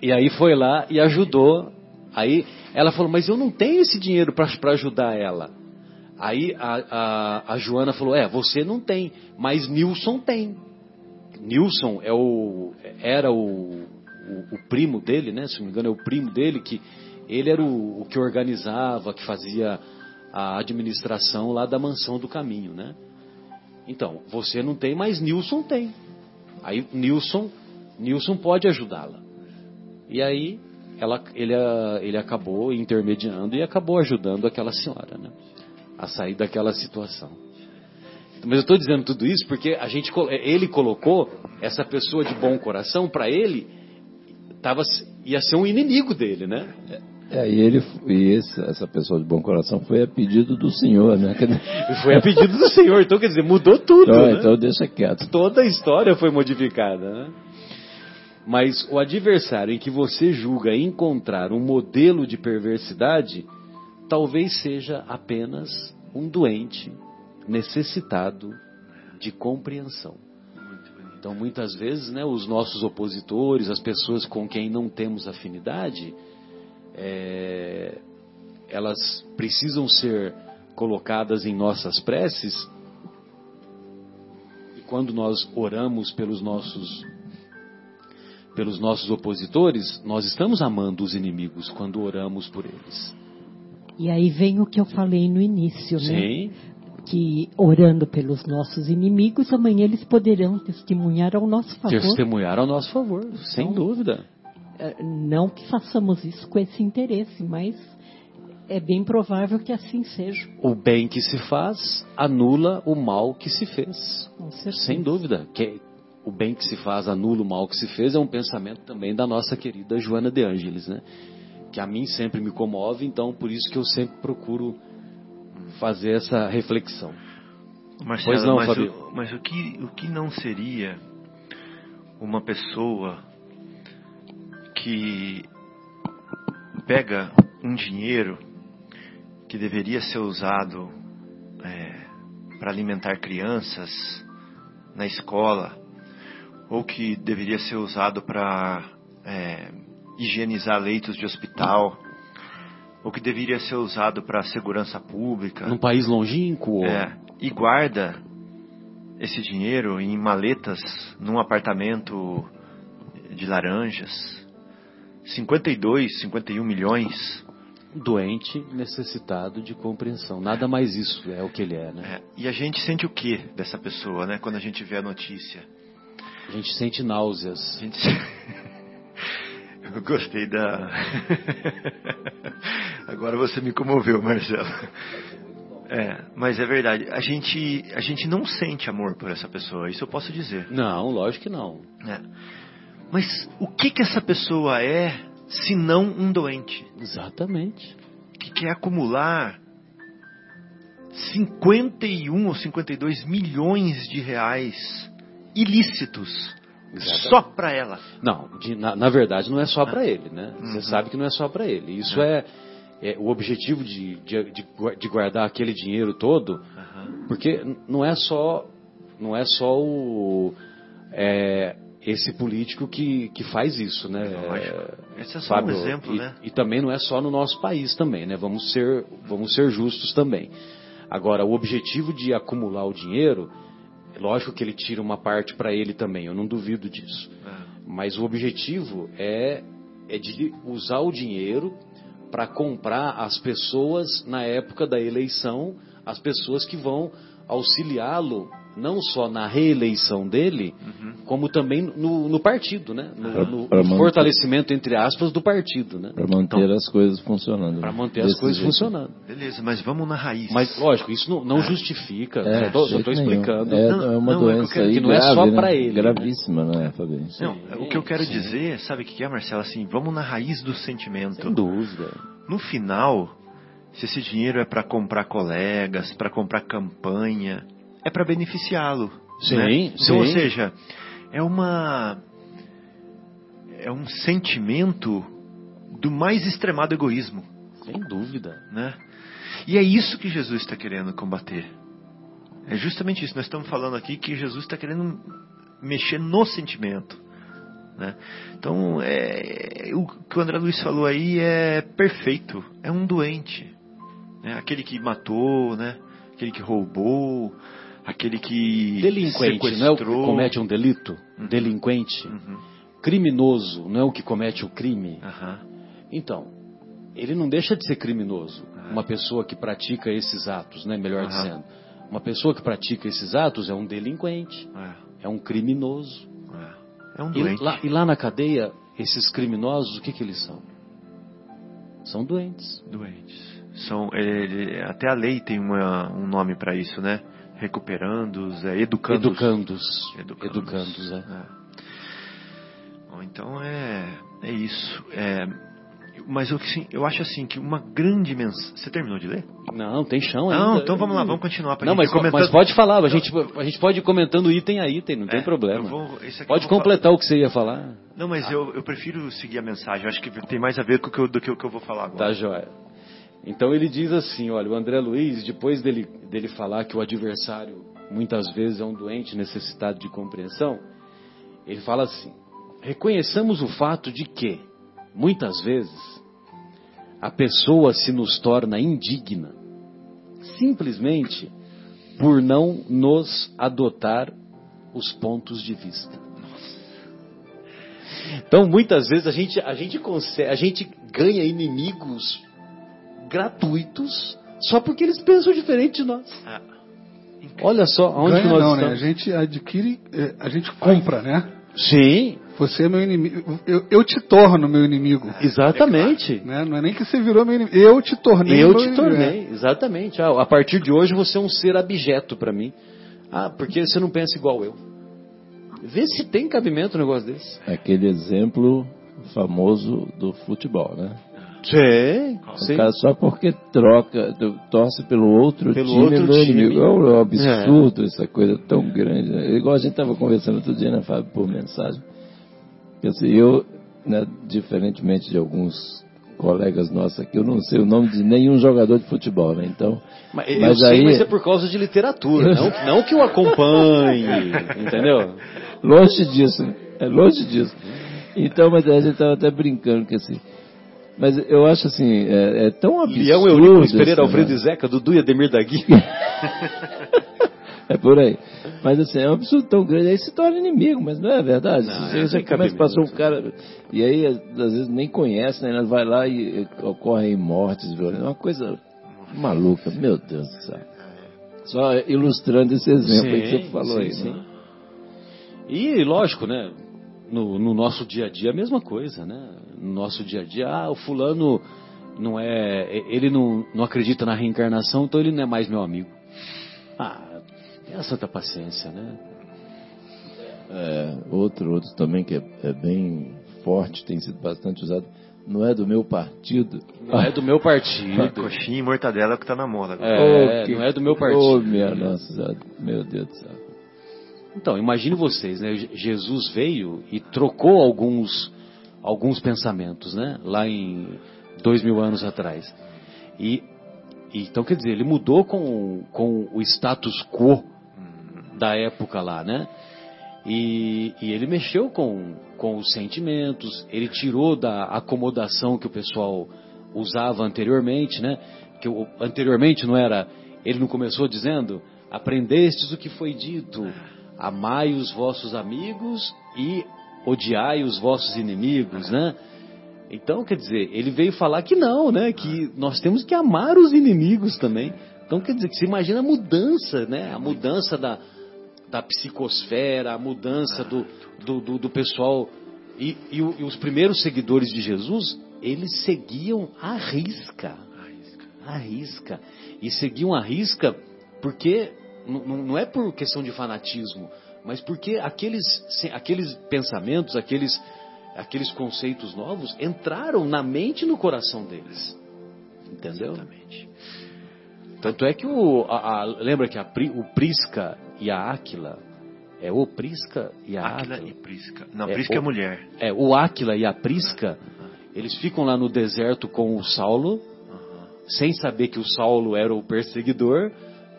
e aí foi lá e ajudou. Aí ela falou, mas eu não tenho esse dinheiro para ajudar ela. Aí a, a, a, Joana falou, é, você não tem, mas Nilson tem. Nilson é o, era o, o, primo dele, né? Se não me engano, é o primo dele que ele era o, o que organizava, que fazia a administração lá da mansão do caminho, né? Então, você não tem, mas Nilson tem. Aí Nilson, Nilson pode ajudá-la. E aí ela, ele, ele acabou intermediando e acabou ajudando aquela senhora, né? A sair daquela situação. Mas eu estou dizendo tudo isso porque a gente, ele colocou essa pessoa de bom coração para ele tava, ia ser um inimigo dele, né? É, e ele e esse, essa pessoa de bom coração foi a pedido do Senhor, né? Foi a pedido do Senhor, então quer dizer, mudou tudo. Então, né? então deixa quieto. Toda a história foi modificada, né? Mas o adversário em que você julga encontrar um modelo de perversidade, talvez seja apenas um doente necessitado de compreensão. Então, muitas vezes, né, os nossos opositores, as pessoas com quem não temos afinidade, é, elas precisam ser colocadas em nossas preces. E quando nós oramos pelos nossos pelos nossos opositores, nós estamos amando os inimigos quando oramos por eles. E aí vem o que eu falei no início, né? Sim. Que orando pelos nossos inimigos, amanhã eles poderão testemunhar ao nosso favor. Testemunhar ao nosso favor, então, sem dúvida. É, não que façamos isso com esse interesse, mas é bem provável que assim seja. O bem que se faz anula o mal que se fez. Sem dúvida. Que, o bem que se faz anula o mal que se fez é um pensamento também da nossa querida Joana de Ângeles, né? Que a mim sempre me comove, então por isso que eu sempre procuro fazer essa reflexão. Marcelo, pois não, mas, o, mas o, que, o que não seria uma pessoa que pega um dinheiro que deveria ser usado é, para alimentar crianças na escola ou que deveria ser usado para é, higienizar leitos de hospital, ou que deveria ser usado para segurança pública. Num país longínquo? É, e guarda esse dinheiro em maletas num apartamento de laranjas. 52, 51 milhões. Doente, necessitado de compreensão. Nada mais isso é o que ele é, né? É, e a gente sente o que dessa pessoa, né? Quando a gente vê a notícia. A gente sente náuseas. A gente... Eu gostei da. Agora você me comoveu, Marcelo. É, mas é verdade. A gente, a gente não sente amor por essa pessoa, isso eu posso dizer. Não, lógico que não. É. Mas o que que essa pessoa é se não um doente? Exatamente. Que quer acumular 51 ou 52 milhões de reais ilícitos Exatamente. só para ela. Não, de, na, na, verdade não é só para ele, né? Uhum. Você sabe que não é só para ele. Isso é, é, o objetivo de, de, de, guardar aquele dinheiro todo, uhum. porque não é só não é só o é, esse político que, que faz isso, né? Esse é só Fábio, um exemplo, e, né? E também não é só no nosso país também, né? Vamos ser vamos ser justos também. Agora, o objetivo de acumular o dinheiro Lógico que ele tira uma parte para ele também, eu não duvido disso. É. Mas o objetivo é, é de usar o dinheiro para comprar as pessoas na época da eleição, as pessoas que vão auxiliá-lo não só na reeleição dele, uhum. como também no, no partido, né? No, pra, no pra fortalecimento, entre aspas, do partido, né? Para manter então, as coisas funcionando. Para manter as coisas jeito. funcionando. Beleza, mas vamos na raiz. Mas, lógico, isso não, não é. justifica. É, né? só estou explicando. É, não, é uma não, é doença é que, não é só né? para ele. Gravíssima, né? não é, Fabinho? Não, o que eu quero sim. dizer, sabe o que é, Marcelo? Assim, vamos na raiz do sentimento. Sem dúvida. No final, se esse dinheiro é para comprar colegas, para comprar campanha, é para beneficiá-lo. Sim, né? sim. Então, ou seja, é uma é um sentimento do mais extremado egoísmo. Sem dúvida. Né? E é isso que Jesus está querendo combater. É justamente isso. Nós estamos falando aqui que Jesus está querendo mexer no sentimento. Né? Então, é, o que o André Luiz falou aí é perfeito. É um doente. Né? Aquele que matou, né? aquele que roubou, aquele que delinquente não é o que comete um delito? Uhum. delinquente? Uhum. criminoso não é o que comete o crime? Uhum. então ele não deixa de ser criminoso. Uma pessoa que pratica esses atos né melhor dizendo. Uma pessoa que pratica esses atos é um delinquente é, é um criminoso. É, é um doente. e lá, e lá na cadeia esses criminosos o que que eles são? São doentes. Doentes. São ele, até a lei tem uma, um nome para isso né recuperandos, é, educandos. Educandos. Educandos, educandos é. é. Bom, então é, é isso. É, mas eu, assim, eu acho assim que uma grande mensagem. Você terminou de ler? Não, tem chão ainda. Não, então vamos lá, vamos continuar. Pra não, mas, comentando... mas pode falar, a gente, a gente pode ir comentando item a item, não é, tem problema. Vou, pode completar falar... o que você ia falar. Não, mas ah. eu, eu prefiro seguir a mensagem. Eu acho que tem mais a ver com o que eu, do que o que eu vou falar agora. Tá, joia. Então ele diz assim: olha, o André Luiz, depois dele, dele falar que o adversário muitas vezes é um doente necessitado de compreensão, ele fala assim: reconheçamos o fato de que, muitas vezes, a pessoa se nos torna indigna, simplesmente por não nos adotar os pontos de vista. Então, muitas vezes a gente, a gente consegue, a gente ganha inimigos gratuitos só porque eles pensam diferente de nós. Ah, Olha só, onde Ganha, nós não, né? estamos. né? A gente adquire, é, a gente compra, né? Sim. Você é meu inimigo. Eu, eu te torno meu inimigo. Exatamente. É né? Não é nem que você virou meu inimigo. Eu te tornei Eu te inimigo. tornei, é. exatamente. Ah, a partir de hoje você é um ser abjeto para mim. Ah, porque você não pensa igual eu. Vê se tem cabimento um negócio desse. Aquele exemplo famoso do futebol, né? Sim, sim. Cara, só porque troca, torce pelo outro pelo time outro do time. inimigo. É um absurdo é. essa coisa tão grande. Né? Igual a gente estava conversando outro dia, né, Fábio, por mensagem. Assim, eu, né, diferentemente de alguns colegas nossos aqui, eu não sei o nome de nenhum jogador de futebol, né? Então, mas, mas aí, sei, mas é por causa de literatura, não, não que eu acompanhe, entendeu? Longe disso, é longe disso. Então, mas a gente estava até brincando que assim, mas eu acho assim, é, é tão absurdo. Leão Eurico Pereira, Alfredo né? Zeca, Dudu e Ademir da Guia. é por aí. Mas assim, é um absurdo tão grande, aí se torna inimigo, mas não é verdade. Não, você, você começa a passar um cara, e aí às vezes nem conhece, né? Vai lá e, e ocorrem mortes violentas. É uma coisa maluca, meu Deus do céu. Só ilustrando esse exemplo sim, aí que você falou sim, aí. Sim. Né? E lógico, né? no, no, nosso dia a dia a mesma coisa, né? No nosso dia a dia, ah, o fulano não é, ele não, não acredita na reencarnação, então ele não é mais meu amigo. Ah, tenha santa paciência, né? É, outro, outro também que é, é, bem forte, tem sido bastante usado, não é do meu partido. Não é do meu partido. Coxinha e mortadela é que está na moda. É, oh, que... não é do meu partido. Oh, minha nossa, meu Deus do céu. Então, imagine vocês, né? Jesus veio e trocou alguns, alguns pensamentos, né? Lá em dois mil anos atrás. E, então, quer dizer, ele mudou com, com o status quo da época lá, né? E, e, ele mexeu com, com os sentimentos, ele tirou da acomodação que o pessoal usava anteriormente, né? Que anteriormente não era, ele não começou dizendo, aprendestes o que foi dito, amai os vossos amigos e odiai os vossos inimigos, né? Então, quer dizer, ele veio falar que não, né? Que nós temos que amar os inimigos também. Então quer dizer que você imagina a mudança, né? A mudança da, da psicosfera, a mudança do, do, do, do pessoal. E, e, e, os primeiros seguidores de Jesus, eles seguiam a risca. A risca. E seguiam a risca porque não é por questão de fanatismo, mas porque aqueles, aqueles pensamentos, aqueles, aqueles conceitos novos entraram na mente e no coração deles. Entendeu? Exatamente. Tanto é que o. A, a, lembra que a, o Prisca e a Áquila. É o Prisca e a Áquila. Áquila e Prisca. Não, é, Prisca é mulher. É, o Áquila e a Prisca. Eles ficam lá no deserto com o Saulo. Sem saber que o Saulo era o perseguidor.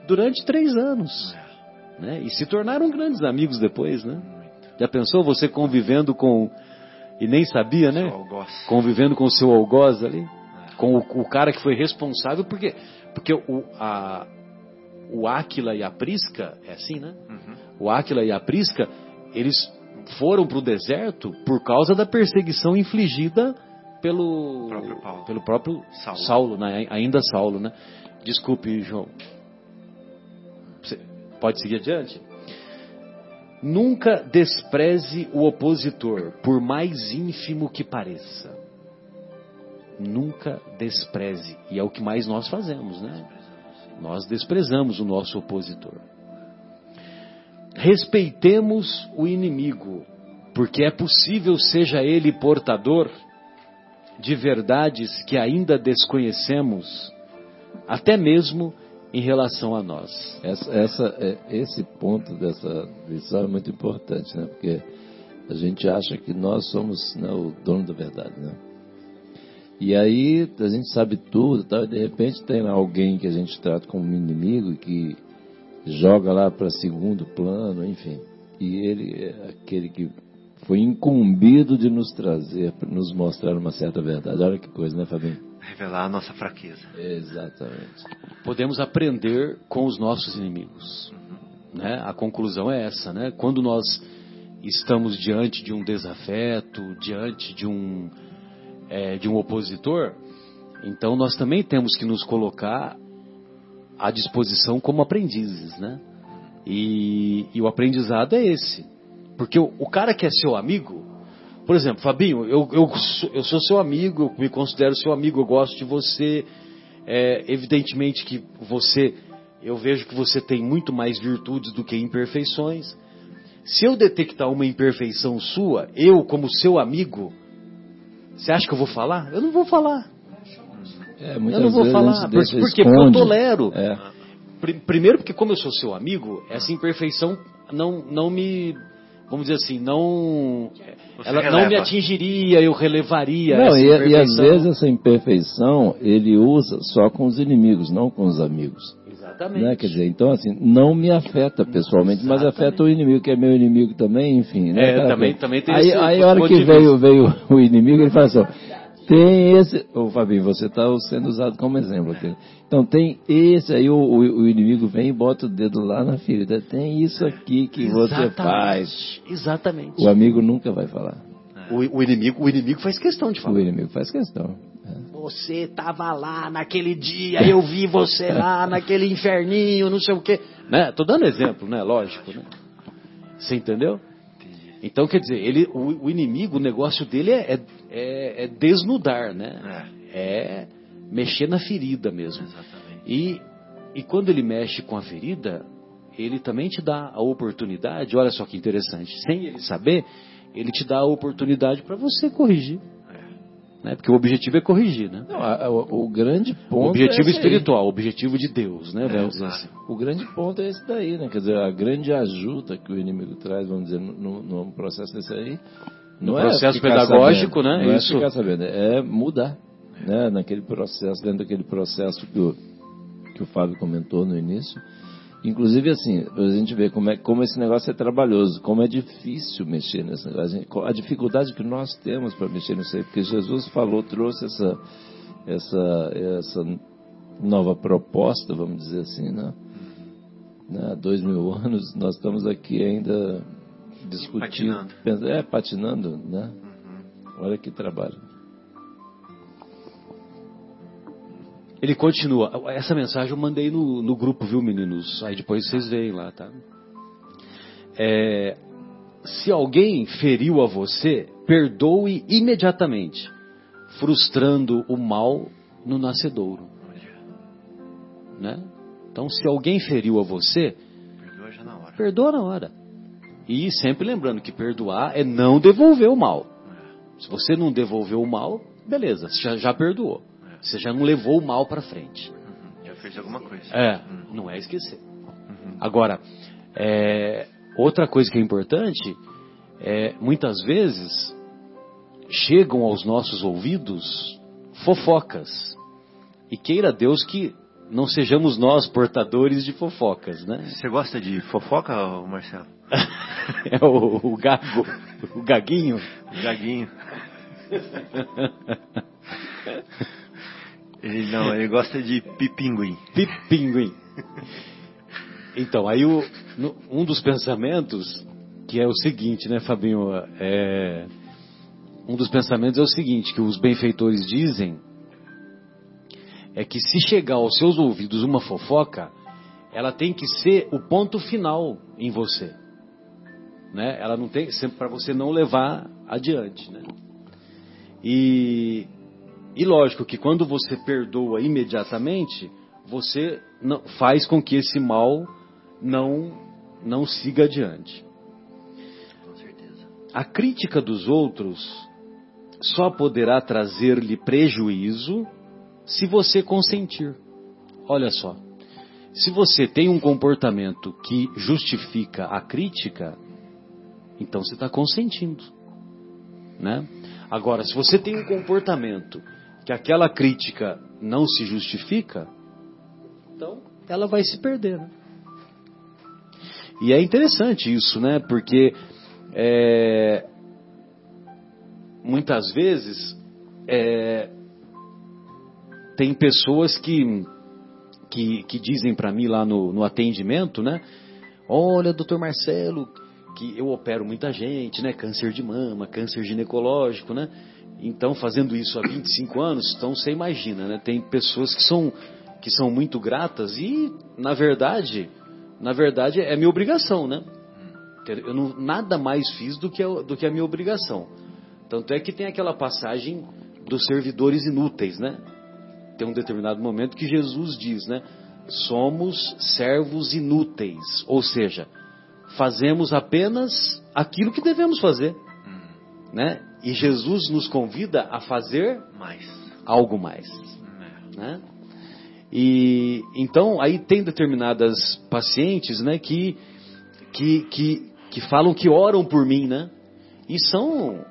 Durante três anos. É. Né? E se tornaram grandes amigos depois, né? Já pensou você convivendo com. E nem sabia, né? Convivendo com o seu algoz ali? Com o, o cara que foi responsável, porque porque o, a, o Áquila e a Prisca, é assim, né? Uhum. O Áquila e a Prisca, eles foram para o deserto por causa da perseguição infligida pelo próprio, Paulo. Pelo próprio Saulo, Saulo né? ainda Saulo, né? Desculpe, João. Pode seguir adiante? Nunca despreze o opositor, por mais ínfimo que pareça nunca despreze. E é o que mais nós fazemos, né? Nós desprezamos o nosso opositor. Respeitemos o inimigo, porque é possível seja ele portador de verdades que ainda desconhecemos, até mesmo em relação a nós. Essa, essa, é, esse ponto dessa lição é muito importante, né? Porque a gente acha que nós somos né, o dono da verdade, né? E aí a gente sabe tudo, tá? e de repente tem alguém que a gente trata como inimigo que joga lá para segundo plano, enfim. E ele é aquele que foi incumbido de nos trazer, nos mostrar uma certa verdade. Olha que coisa, né, Fabinho? Revelar a nossa fraqueza. Exatamente. Podemos aprender com os nossos inimigos. Uhum. Né? A conclusão é essa, né? Quando nós estamos diante de um desafeto, diante de um é, de um opositor, então nós também temos que nos colocar à disposição como aprendizes, né? E, e o aprendizado é esse. Porque o, o, cara que é seu amigo, por exemplo, Fabinho, eu, eu, eu sou seu amigo, eu me considero seu amigo, eu gosto de você. É, evidentemente que você, eu vejo que você tem muito mais virtudes do que imperfeições. Se eu detectar uma imperfeição sua, eu, como seu amigo, você acha que eu vou falar? Eu não vou falar. É, eu não vou falar. Por, por quê? Porque eu tolero. É. Primeiro porque como eu sou seu amigo, essa imperfeição não, não me vamos dizer assim, não Você ela releva. não me atingiria, eu relevaria. Não, e, e, às vezes essa imperfeição ele usa só com os inimigos, não com os amigos. Exatamente. Né? Quer dizer, então assim, não me afeta pessoalmente, Exatamente. mas afeta o inimigo, que é meu inimigo também, enfim. Né, é, também, também tem Aí, esse aí a hora que veio, veio o inimigo, ele fala assim, tem esse. Ô Fabinho, você está sendo usado como exemplo aqui. Então tem esse, aí o, o, o, inimigo vem e bota o dedo lá na ferida. Tem isso aqui que Exatamente. você faz. Exatamente. O amigo nunca vai falar. O, o, inimigo, o inimigo faz questão de falar. O inimigo faz questão. Você estava lá naquele dia, eu vi você lá naquele inferninho, não sei o quê. Né? Tô dando exemplo, né? Lógico, né? Você entendeu? Então, quer dizer, ele, o, o inimigo, o negócio dele é, é, é desnudar, né? É. é. mexer na ferida mesmo. Exatamente. E, e quando ele mexe com a ferida, ele também te dá a oportunidade, olha só que interessante, sem ele saber, ele te dá a oportunidade para você corrigir. Né? Porque o objetivo é corrigir, né? Não, a, o, o, grande ponto. O objetivo é espiritual, o objetivo de Deus, né? Dizer assim. O grande ponto é esse daí, né? Quer dizer, a grande ajuda que o inimigo traz, vamos dizer, no, no processo desse aí. No é processo pedagógico, sabendo, né? Não é Isso. ficar sabendo, é mudar. Né? Naquele processo, dentro daquele processo que o, que o Fábio comentou no início Inclusive, assim, a gente vê como, é, como esse negócio é trabalhoso, como é difícil mexer nesse negócio. A dificuldade que nós temos para mexer nisso aí, porque Jesus falou, trouxe essa, essa, essa nova proposta, vamos dizer assim, né? Há dois mil anos, nós estamos aqui ainda discutindo. Patinando. É, patinando, né? Uhum. Olha que trabalho. Ele continua. Essa mensagem eu mandei no, no grupo, viu, meninos? Aí depois vocês veem lá, tá? É, se alguém feriu a você, perdoe imediatamente, frustrando o mal no nascedouro. Né? Então, se alguém feriu a você, perdoa já na hora. Perdoa na hora. E sempre lembrando que perdoar é não devolver o mal. Se você não devolveu o mal, beleza, você já, já perdoou. Você já não levou o mal para frente. Uhum. Já fez alguma coisa. É, uhum. não é esquecer. Uhum. Agora, é, outra coisa que é importante é muitas vezes chegam aos nossos ouvidos fofocas. E queira Deus que não sejamos nós portadores de fofocas, né? Você gosta de fofoca, Marcelo? é o, o gago, o gaguinho. O gaguinho. Ele não, ele gosta de pipinguim. Pipinguim. Então, aí o, no, um dos pensamentos, que é o seguinte, né, Fabinho? É, um dos pensamentos é o seguinte, que os benfeitores dizem, é que se chegar aos seus ouvidos uma fofoca, ela tem que ser o ponto final em você. Né? Ela não tem, para você não levar adiante, né? E e lógico que quando você perdoa imediatamente, você não, faz com que esse mal não, não siga adiante. Com certeza. A crítica dos outros só poderá trazer-lhe prejuízo se você consentir. Olha só. Se você tem um comportamento que justifica a crítica, então você está consentindo. Né? Agora, se você tem um comportamento que aquela crítica não se justifica, então ela vai se perder. Né? E é interessante isso, né? Porque é, muitas vezes é, tem pessoas que, que, que dizem para mim lá no, no atendimento, né? Olha, doutor Marcelo, que eu opero muita gente, né? Câncer de mama, câncer ginecológico, né? Então, fazendo isso há 25 anos, então você imagina, né? Tem pessoas que são, que são muito gratas e, na verdade, na verdade é minha obrigação, né? Eu não, nada mais fiz do que, a, do que a minha obrigação. Tanto é que tem aquela passagem dos servidores inúteis, né? Tem um determinado momento que Jesus diz, né? Somos servos inúteis, ou seja, fazemos apenas aquilo que devemos fazer, né? E Jesus nos convida a fazer mais. algo mais. Né? E então aí tem determinadas pacientes, né, que, que, que, que falam que oram por mim, né? E são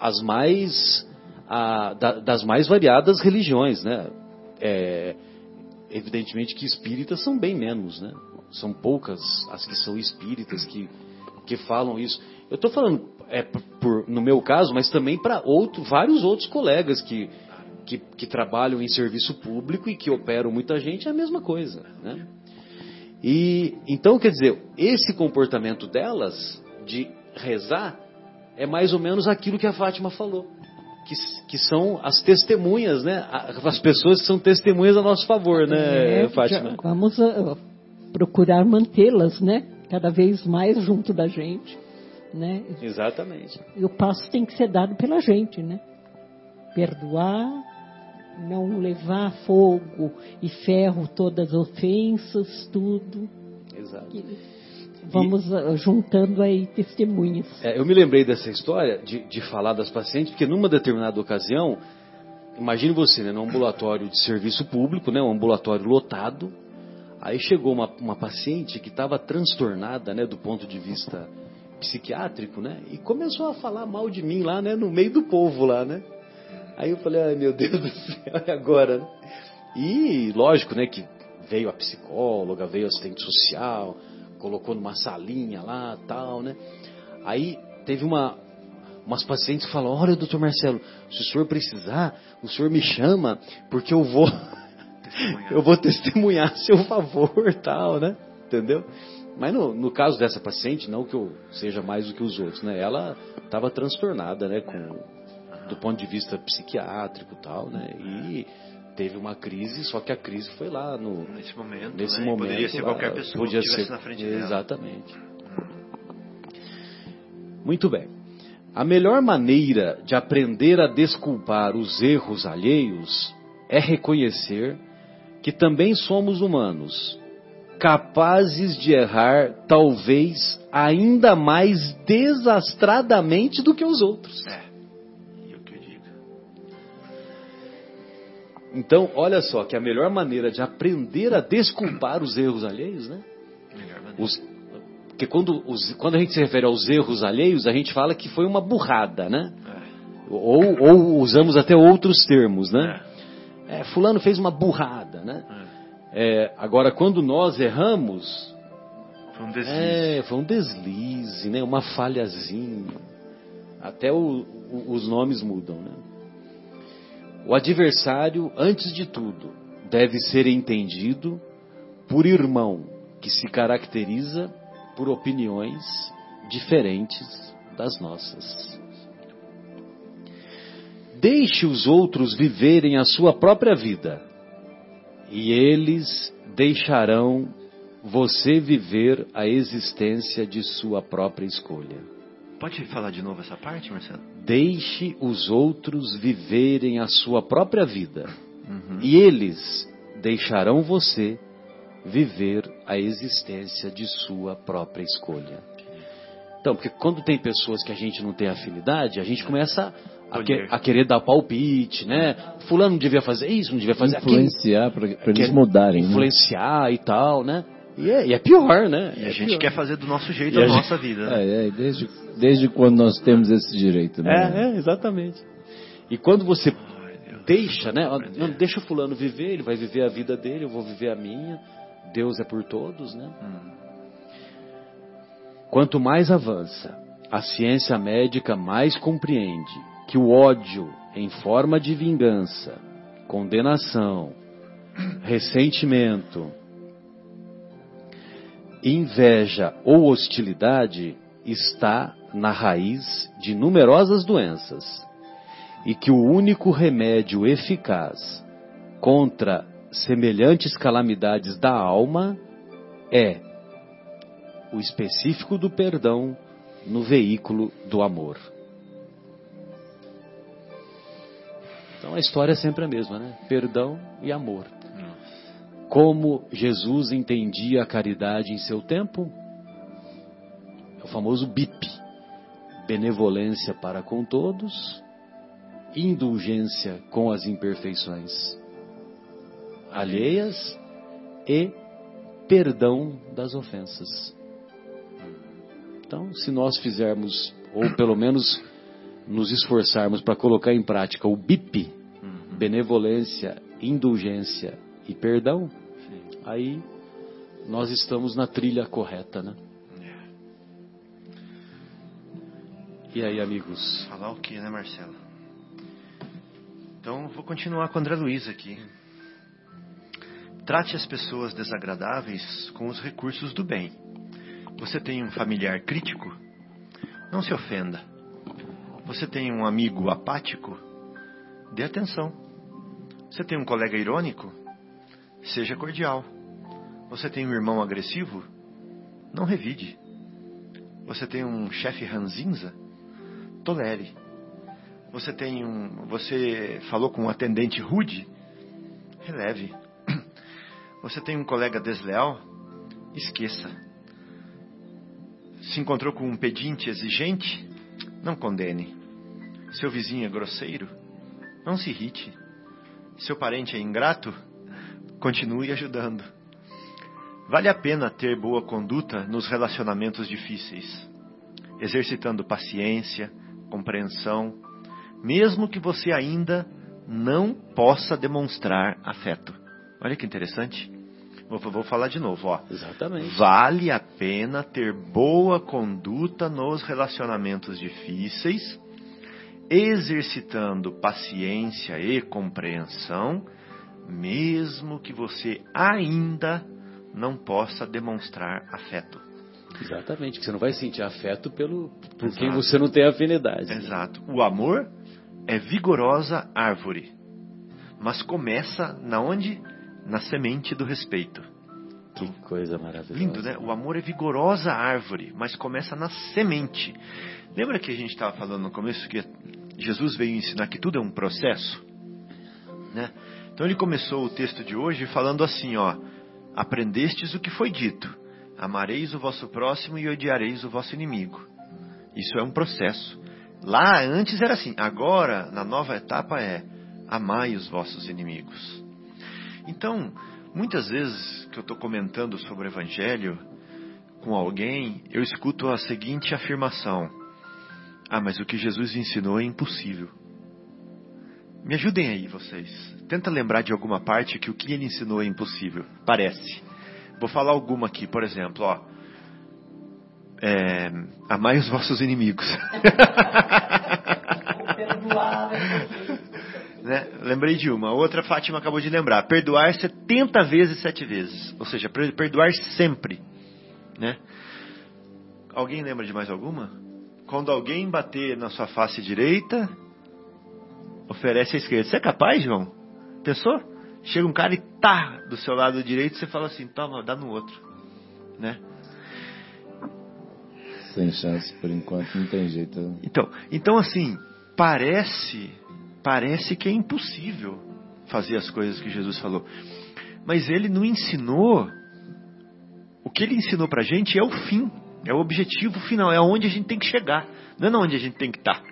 as mais a, da, das mais variadas religiões, né? É, evidentemente que espíritas são bem menos, né? São poucas as que são espíritas que, que falam isso. Eu estou falando é, por, no meu caso, mas também para outro, vários outros colegas que, que, que, trabalham em serviço público e que operam muita gente, é a mesma coisa. Né? E então, quer dizer, esse comportamento delas de rezar é mais ou menos aquilo que a Fátima falou. Que, que são as testemunhas, né? As pessoas que são testemunhas a nosso favor, né, é, Fátima? Vamos uh, procurar mantê-las, né? Cada vez mais junto da gente né? Exatamente. E o passo tem que ser dado pela gente, né? Perdoar, não levar fogo e ferro todas as ofensas, tudo. Exato. E vamos e, ah, juntando aí testemunhas. É, eu me lembrei dessa história de, de falar das pacientes, porque numa determinada ocasião, imagine você, né, num ambulatório de serviço público, né, um ambulatório lotado, aí chegou uma, uma paciente que estava transtornada, né, do ponto de vista psiquiátrico, né? E começou a falar mal de mim lá, né? No meio do povo lá, né? Aí eu falei, ai meu Deus do céu, e agora? Né? E lógico, né? Que veio a psicóloga, veio o assistente social, colocou numa salinha lá, tal, né? Aí teve uma umas pacientes que olha, doutor Marcelo, se o senhor precisar, o senhor me chama, porque eu vou eu vou testemunhar seu favor, tal, né? Entendeu? Mas no, no, caso dessa paciente, não que eu seja mais do que os outros, né? Ela estava transtornada, né? Com, do ponto de vista psiquiátrico e tal, né? E teve uma crise, só que a crise foi lá no nesse momento. Nesse né? momento poderia ser lá, qualquer pessoa podia que estivesse na frente dela. Exatamente. Muito bem. A melhor maneira de aprender a desculpar os erros alheios é reconhecer que também somos humanos, capazes de errar talvez ainda mais desastradamente do que os outros. É. E o que eu digo? Então, olha só, que a melhor maneira de aprender a desculpar os erros alheios, né? Melhor maneira. Os, porque quando, os, quando a gente se refere aos erros alheios, a gente fala que foi uma burrada, né? É. Ou, ou usamos até outros termos, né? É. É, fulano fez uma burrada, né? É, agora, quando nós erramos, Foi um deslize. é, foi um deslize, né? Uma falhazinha. Até o- o- os nomes mudam, né? O adversário, antes de tudo, deve ser entendido por irmão que se caracteriza por opiniões diferentes das nossas. Deixe os outros viverem a sua própria vida e eles deixarão você viver a existência de sua própria escolha. Pode falar de novo essa parte, Marcelo? Deixe os outros viverem a sua própria vida Uhum. e eles deixarão você viver a existência de sua própria escolha. Então, porque quando tem pessoas que a gente não tem afinidade, a gente começa a, que- Poder. a querer dar palpite, né? Fulano não devia fazer isso, não devia fazer aquilo. Influenciar para eles Quer mudarem, né? Influenciar e tal, né? E é, e é pior, né? E É a gente pior. quer fazer do nosso jeito E a, a gente- nossa vida. né? É, é, desde, desde quando nós temos esse direito, né? É, é, exatamente. E quando você Ai, deixa, né? Não, deixa o fulano viver, ele vai viver a vida dele, eu vou viver a minha. Deus é por todos, né? Hum. Quanto mais avança, a ciência médica mais compreende que o ódio em forma de vingança, condenação, ressentimento, inveja ou hostilidade está na raiz de numerosas doenças e que o único remédio eficaz contra semelhantes calamidades da alma é o específico do perdão no veículo do amor. Então a história é sempre a mesma, né? Perdão e amor. Como Jesus entendia a caridade em seu tempo? É o famoso BIP. Benevolência para com todos, indulgência com as imperfeições alheias e perdão das ofensas. Então, se nós fizermos, ou pelo menos nos esforçarmos para colocar em prática o BIP, Uhum. benevolência, indulgência e perdão, Sim. aí nós estamos na trilha correta, né? E aí, amigos? Falar o que, né, Marcelo? Então, vou continuar com o André Luiz aqui. Trate as pessoas desagradáveis com os recursos do bem. Você tem um familiar crítico? Não se ofenda. Você tem um amigo apático? Dê atenção. Você tem um colega irônico? Seja cordial. Você tem um irmão agressivo? Não revide. Você tem um chefe ranzinza? Tolere. Você tem um, você falou com um atendente rude? Releve. Você tem um colega desleal? Esqueça. Se encontrou com um pedinte exigente? Não condene. Seu vizinho é grosseiro? Não se irrite. Seu parente é ingrato? Continue ajudando. Vale a pena ter boa conduta nos relacionamentos difíceis, exercitando paciência, compreensão, mesmo que você ainda não possa demonstrar afeto. Olha que interessante. Vou, vou falar de novo, ó. Exatamente. Vale a pena ter boa conduta nos relacionamentos difíceis, exercitando paciência e compreensão, mesmo que você ainda não possa demonstrar afeto. Exatamente, que você não vai sentir afeto pelo por Exato. quem você não tem afinidade. Exato. O amor é vigorosa árvore. mas começa na onde? Na semente do respeito. Que coisa maravilhosa. Lindo, né? O amor é vigorosa árvore, mas começa na semente. Lembra que a gente estava falando no começo que Jesus veio ensinar que tudo é um processo? Né? Então ele começou o texto de hoje falando assim, ó: Aprendestes o que foi dito: Amareis o vosso próximo e odiareis o vosso inimigo. Isso é um processo. Lá antes era assim, agora na nova etapa é: Amai os vossos inimigos. Então, muitas vezes que eu estou comentando sobre o Evangelho com alguém, eu escuto a seguinte afirmação: Ah, mas o que Jesus ensinou é impossível. Me ajudem aí, vocês. Tenta lembrar de alguma parte que o que ele ensinou é impossível. Parece. Vou falar alguma aqui, por exemplo, ó. É, amai os vossos inimigos. né? Lembrei de uma. Outra Fátima acabou de lembrar. Perdoar 70 vezes, sete vezes. Ou seja, perdoar sempre. Né? Alguém lembra de mais alguma? Quando alguém bater na sua face direita, oferece a esquerda. Você é capaz, João? Pensou? Chega um cara e tá do seu lado direito, você fala assim, toma, dá no outro. Né? Sem chance, por enquanto, não tem jeito. Então, então assim, parece, parece que é impossível fazer as coisas que Jesus falou. Mas ele não ensinou. O que ele ensinou pra gente é o fim, é o objetivo final, é onde a gente tem que chegar, não é onde a gente tem que estar.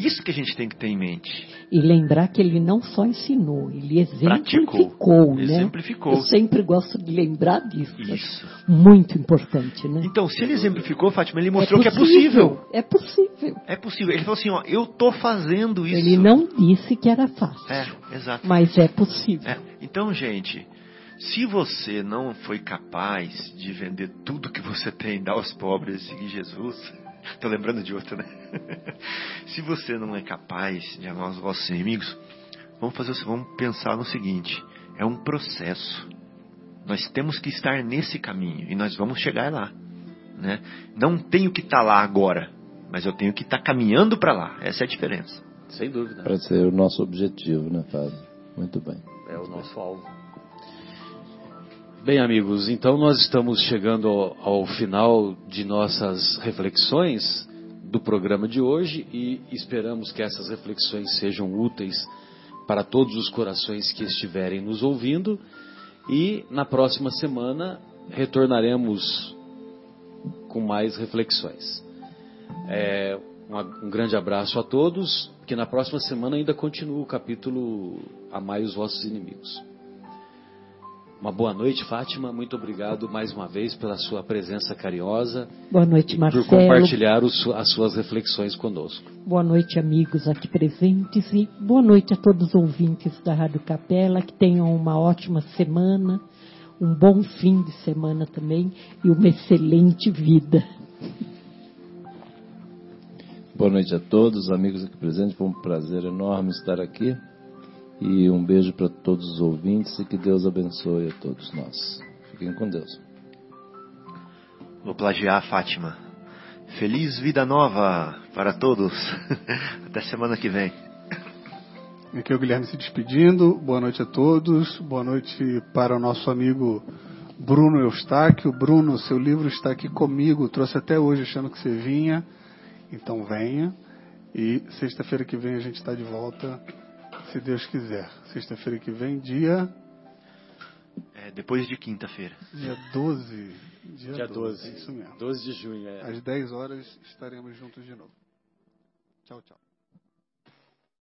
Isso que a gente tem que ter em mente. E lembrar que ele não só ensinou, ele exemplificou, Praticou, né? Exemplificou. Eu sempre gosto de lembrar disso. Isso. Muito importante, né? Então, se ele exemplificou, Fátima, ele mostrou é que é possível. É possível. É possível. Ele falou assim, ó, eu tô fazendo isso. Ele não disse que era fácil. É, exato. Mas é possível. É. Então, gente, se você não foi capaz de vender tudo que você tem, dar aos pobres e seguir Jesus, Estou lembrando de outra, né? Se você não é capaz de amar os vossos inimigos, vamos fazer, vamos pensar no seguinte: é um processo. Nós temos que estar nesse caminho e nós vamos chegar lá, né? Não tenho que estar tá lá agora, mas eu tenho que estar tá caminhando para lá. Essa é a diferença. Sem dúvida. Para ser o nosso objetivo, né, Fábio? Muito bem. É o nosso alvo. Bem, amigos, então nós estamos chegando ao, ao, final de nossas reflexões do programa de hoje e esperamos que essas reflexões sejam úteis para todos os corações que estiverem nos ouvindo. E na próxima semana retornaremos com mais reflexões. É, um, um grande abraço a todos, que na próxima semana ainda continua o capítulo Amai os vossos inimigos. Uma boa noite, Fátima. Muito obrigado mais uma vez pela sua presença carinhosa. Boa noite, Marcelo. Por compartilhar as suas reflexões conosco. Boa noite, amigos aqui presentes e boa noite a todos os ouvintes da Rádio Capela. Que tenham uma ótima semana, um bom fim de semana também e uma excelente vida. Boa noite a todos, amigos aqui presentes. Foi um prazer enorme estar aqui. E um beijo para todos os ouvintes e que Deus abençoe a todos nós. Fiquem com Deus. Vou plagiar a Fátima. Feliz vida nova para todos. Até semana que vem. Aqui é o Guilherme se despedindo. Boa noite a todos. Boa noite para o nosso amigo Bruno Eustáquio. Bruno, seu livro está aqui comigo. Trouxe até hoje achando que você vinha. Então venha. E sexta-feira que vem a gente está de volta se Deus quiser. Sexta-feira que vem, dia. É, depois de quinta-feira. Dia 12. Dia, dia 12. 12. É isso mesmo. 12 de junho, é. Às 10 horas estaremos juntos de novo. Tchau, tchau.